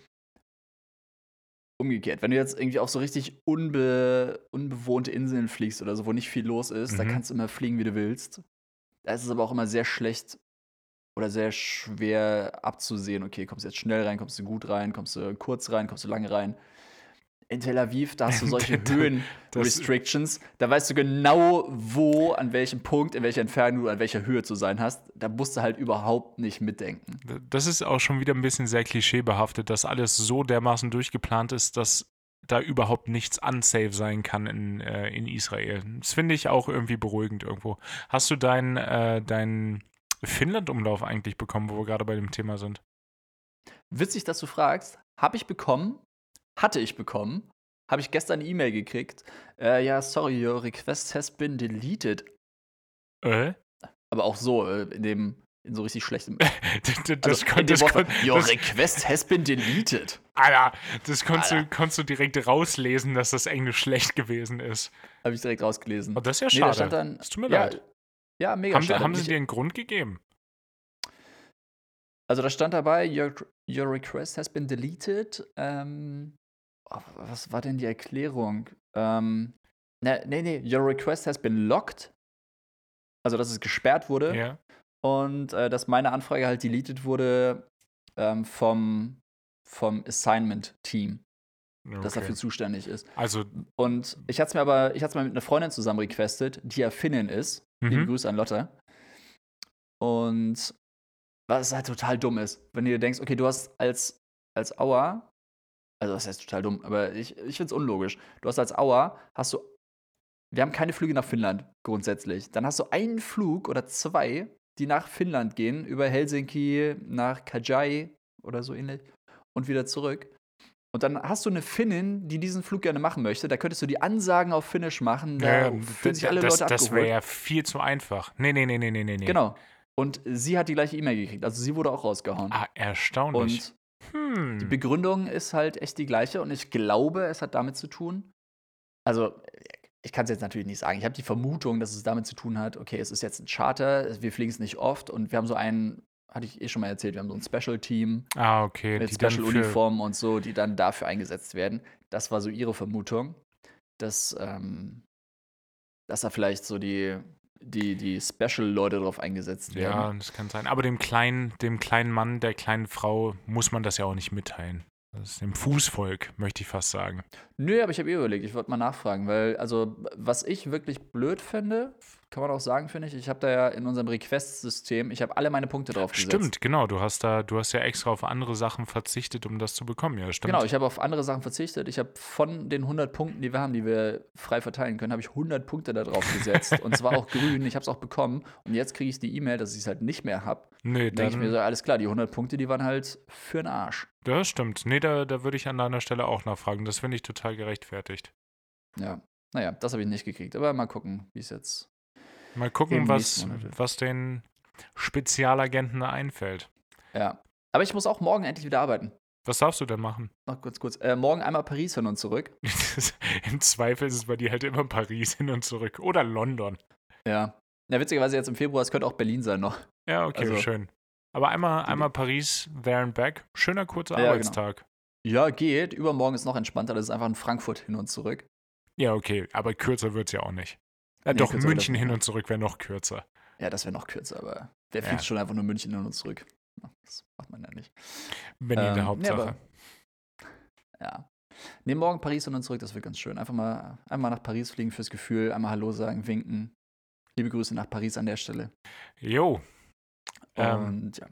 umgekehrt, wenn du jetzt irgendwie auf so richtig unbe unbewohnte Inseln fliegst oder so, wo nicht viel los ist, da Mhm. kannst du immer fliegen, wie du willst. Da ist es aber auch immer sehr schlecht oder sehr schwer abzusehen, okay, kommst du jetzt schnell rein, kommst du gut rein, kommst du kurz rein, kommst du lange rein. In Tel Aviv, da hast du solche Höhen-Restrictions. Da weißt du genau, wo, an welchem Punkt, in welcher Entfernung du an welcher Höhe zu sein hast. Da musst du halt überhaupt nicht mitdenken. das ist auch schon wieder ein bisschen sehr klischeebehaftet, dass alles so dermaßen durchgeplant ist, dass da überhaupt nichts unsafe sein kann in, äh, in Israel. Das finde ich auch irgendwie beruhigend irgendwo. Hast du deinen äh, dein Finnland-Umlauf eigentlich bekommen, wo wir gerade bei dem Thema sind? Witzig, dass du fragst. Habe ich bekommen, hatte ich bekommen, habe ich gestern eine E-Mail gekriegt. Äh, ja, sorry, your request has been deleted. Äh? Aber auch so, äh, in dem, in so richtig schlechtem. das, Also, kon- in dem das, Wort von, Your das, request has been deleted. Alter, das konntest, Du, Alter. konntest du direkt rauslesen, dass das Englisch schlecht gewesen ist. Habe ich direkt rausgelesen. Oh, das ist ja Nee, da schade. stand dann. Es tut mir ja, leid. Ja, mega Haben, schade. haben sie dir einen Grund gegeben? Also da stand dabei, your, your request has been deleted. Ähm, oh, was war denn die Erklärung? Ähm, ne, nee, nee, your request has been locked. Also, dass es gesperrt wurde Ja. und äh, dass meine Anfrage halt deleted wurde ähm, vom, vom Assignment-Team, das Okay. dafür zuständig ist. Also, Und ich hatte es mir aber, ich hatte es mal mit einer Freundin zusammen requestet, die ja Finnin ist. Mhm. Grüße an Lotte. Und was halt total dumm ist, wenn du dir denkst, okay, du hast als, als Auer, also das heißt total dumm, aber ich, ich finde es unlogisch. Du hast als Auer, hast du, wir haben keine Flüge nach Finnland grundsätzlich. Dann hast du einen Flug oder zwei, die nach Finnland gehen, über Helsinki nach Kajai oder so ähnlich und wieder zurück. Und dann hast du eine Finnin, die diesen Flug gerne machen möchte. Da könntest du die Ansagen auf Finnisch machen. Da ja, fühlen sich alle das, Leute das abgeholt. wäre ja viel zu einfach. Nee, nee, nee, nee, nee, nee. Genau. Und sie hat die gleiche E-Mail gekriegt. Also sie wurde auch rausgehauen. Ah, erstaunlich. Und hm. die Begründung ist halt echt die gleiche. Und ich glaube, es hat damit zu tun. Also, ich kann es jetzt natürlich nicht sagen. Ich habe die Vermutung, dass es damit zu tun hat, okay, es ist jetzt ein Charter, wir fliegen es nicht oft und wir haben so einen, hatte ich eh schon mal erzählt, wir haben so ein Special-Team ah, okay. mit Special-Uniformen und so, die dann dafür eingesetzt werden. Das war so ihre Vermutung, dass, ähm, dass da vielleicht so die, die, die Special-Leute drauf eingesetzt werden. Ja, das kann sein. Aber dem kleinen, dem kleinen Mann, der kleinen Frau muss man das ja auch nicht mitteilen. Das ist dem Fußvolk, möchte ich fast sagen. Nö, aber ich habe eh überlegt, ich wollte mal nachfragen, weil, also, was ich wirklich blöd finde, kann man auch sagen, finde ich, ich habe da ja in unserem Request-System, ich habe alle meine Punkte drauf gesetzt. Stimmt, genau. Du hast da, du hast ja extra auf andere Sachen verzichtet, um das zu bekommen. Ja, stimmt. Genau, ich habe auf andere Sachen verzichtet. Ich habe von den 100 Punkten, die wir haben, die wir frei verteilen können, habe ich 100 Punkte da drauf gesetzt. und zwar auch grün. Ich habe es auch bekommen. Und jetzt kriege ich die E-Mail, dass ich es halt nicht mehr habe. nee, Denke ich dann, mir so, alles klar, die 100 Punkte, die waren halt für den Arsch. das stimmt. Nee, da, da würde ich an deiner Stelle auch nachfragen. Das finde ich total gerechtfertigt. Ja, naja, das habe ich nicht gekriegt. Aber mal gucken, wie es jetzt. Mal gucken, was, was den Spezialagenten da einfällt. Ja. Aber ich muss auch morgen endlich wieder arbeiten. Was darfst du denn machen? Noch kurz, kurz. Äh, morgen einmal Paris hin und zurück. Im Zweifel ist es bei dir halt immer Paris hin und zurück. Oder London. Ja. Ja, witzigerweise jetzt im Februar, es könnte auch Berlin sein noch. Ja, okay, Also- schön. Aber einmal, einmal Paris, there and back. Schöner kurzer Ja, genau. Arbeitstag. Ja, geht. Übermorgen ist noch entspannter. Das ist einfach in Frankfurt hin und zurück. Ja, okay, aber kürzer wird es ja auch nicht. Äh, Nee, doch, München hin und zurück wäre noch kürzer. Ja, das wäre noch kürzer, aber Ja. fliegt schon einfach nur München hin und zurück? Ja, Das macht man ja nicht. Berlin Ähm, der nee, Hauptsache. aber- Ja. Ne, morgen Paris hin und zurück, das wird ganz schön. Einfach mal einmal nach Paris fliegen fürs Gefühl, einmal Hallo sagen, winken. Liebe Grüße nach Paris an der Stelle. Jo. Ähm, Und ja,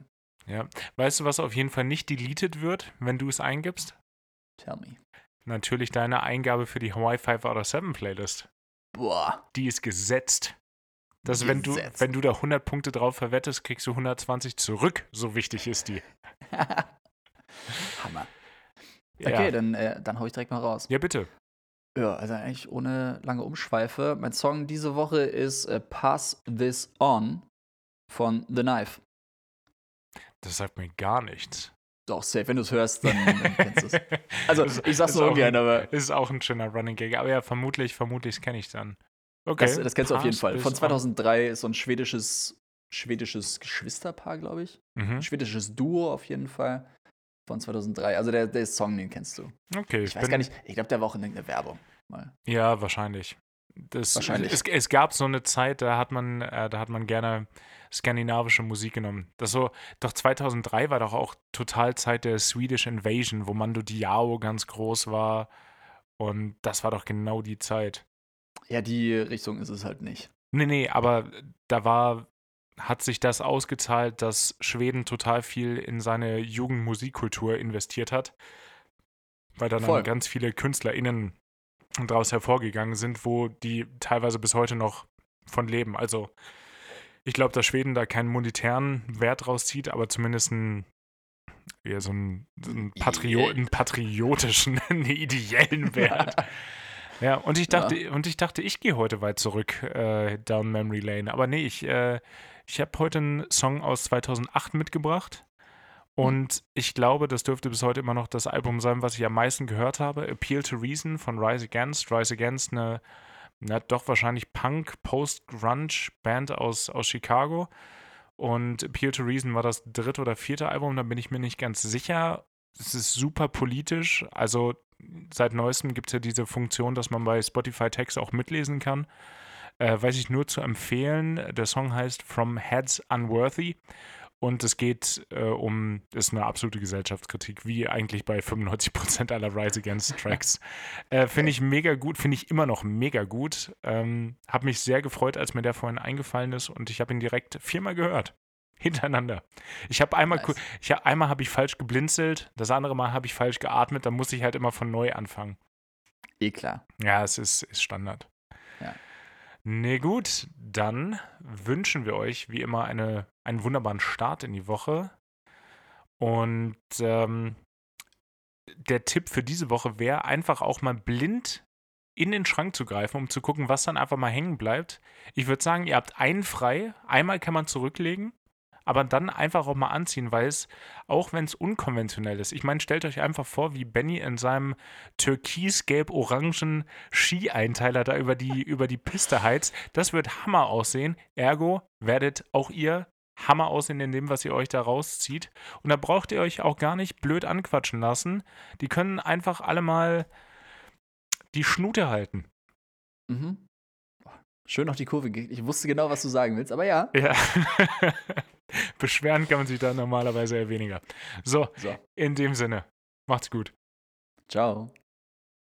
ja. Weißt du, was auf jeden Fall nicht deleted wird, wenn du es eingibst? tell me. Natürlich deine Eingabe für die Hawaii 5 out of 7 Playlist. Boah. Die ist gesetzt. Dass wenn du, Gesetzt. wenn du da 100 Punkte drauf verwettest, kriegst du 120 zurück. So wichtig ist die. Hammer. Ja. Okay, dann, äh, dann hau ich direkt mal raus. Ja, bitte. Ja, also eigentlich ohne lange Umschweife. Mein Song diese Woche ist äh, Pass This On von The Knife. Das sagt mir gar nichts. Doch, safe. Wenn du es hörst, dann, dann kennst du es. Also, ich sag's nur ungern, ein- aber Ist auch ein schöner Running Gag. Aber ja, vermutlich, vermutlich kenne ich dann. Okay. das, das kennst du auf jeden Fall. Von on. 2003 ist so ein schwedisches, schwedisches Geschwisterpaar, glaube ich. Mhm. Schwedisches Duo auf jeden Fall. Von 2003. Also, der, der Song, den kennst du. Okay, Ich weiß bin- gar nicht, ich glaube, der war auch in irgendeiner Werbung. Mal. Ja, wahrscheinlich. Das, Wahrscheinlich. Es, es gab so eine Zeit, da hat man, äh, da hat man gerne skandinavische Musik genommen. Das so, doch 2003 war doch auch total Zeit der Swedish Invasion, wo Mando Diao ganz groß war. Und das war doch genau die Zeit. Ja, die Richtung ist es halt nicht. Nee, nee, aber da war, hat sich das ausgezahlt, dass Schweden total viel in seine Jugendmusikkultur investiert hat. Weil dann, dann ganz viele KünstlerInnen daraus hervorgegangen sind, wo die teilweise bis heute noch von leben. Also, ich glaube, dass Schweden da keinen monetären Wert rauszieht, aber zumindest einen, eher so einen, so einen patriotischen, einen ideellen Wert. Ja, und ich dachte, ja. und ich dachte, ich gehe heute weit zurück äh, down Memory Lane. Aber nee, ich, äh, ich habe heute einen Song aus 2008 mitgebracht. Hm. Und ich glaube, das dürfte bis heute immer noch das Album sein, was ich am meisten gehört habe. Appeal to Reason von Rise Against. Rise Against, eine, na, doch wahrscheinlich Punk, Post-Grunge-Band aus, aus Chicago. Und Appeal to Reason war das dritte oder vierte Album, da bin ich mir nicht ganz sicher. Es ist super politisch. Also seit neuestem gibt es ja diese Funktion, dass man bei Spotify Text auch mitlesen kann. Äh, weiß ich nur zu empfehlen. Der Song heißt From Heads Unworthy. Und es geht äh, um, ist eine absolute Gesellschaftskritik, wie eigentlich bei 95% aller Rise Against Tracks. äh, finde ich mega gut, finde ich immer noch mega gut. Ähm, habe mich sehr gefreut, als mir der vorhin eingefallen ist und ich habe ihn direkt viermal gehört. Hintereinander. Ich habe einmal, nice. ich hab, einmal habe ich falsch geblinzelt, das andere Mal habe ich falsch geatmet, dann muss ich halt immer von neu anfangen. Eh klar. Ja, es ist, ist Standard. Nee, gut, dann wünschen wir euch wie immer eine, einen wunderbaren Start in die Woche. Und ähm, der Tipp für diese Woche wäre einfach auch mal blind in den Schrank zu greifen, um zu gucken, was dann einfach mal hängen bleibt. Ich würde sagen, ihr habt einen frei. Einmal kann man zurücklegen aber dann einfach auch mal anziehen, weil es, auch wenn es unkonventionell ist, ich meine, stellt euch einfach vor, wie Benny in seinem türkis-gelb-orangen Ski-Einteiler da über die, über die Piste heizt. Das wird Hammer aussehen. Ergo werdet auch ihr Hammer aussehen in dem, was ihr euch da rauszieht. Und da braucht ihr euch auch gar nicht blöd anquatschen lassen. Die können einfach alle mal die Schnute halten. Mhm. Schön noch die Kurve. Ich wusste genau, was du sagen willst, aber ja. Ja. Beschweren kann man sich da normalerweise eher weniger. So, so, in dem Sinne, macht's gut. Ciao.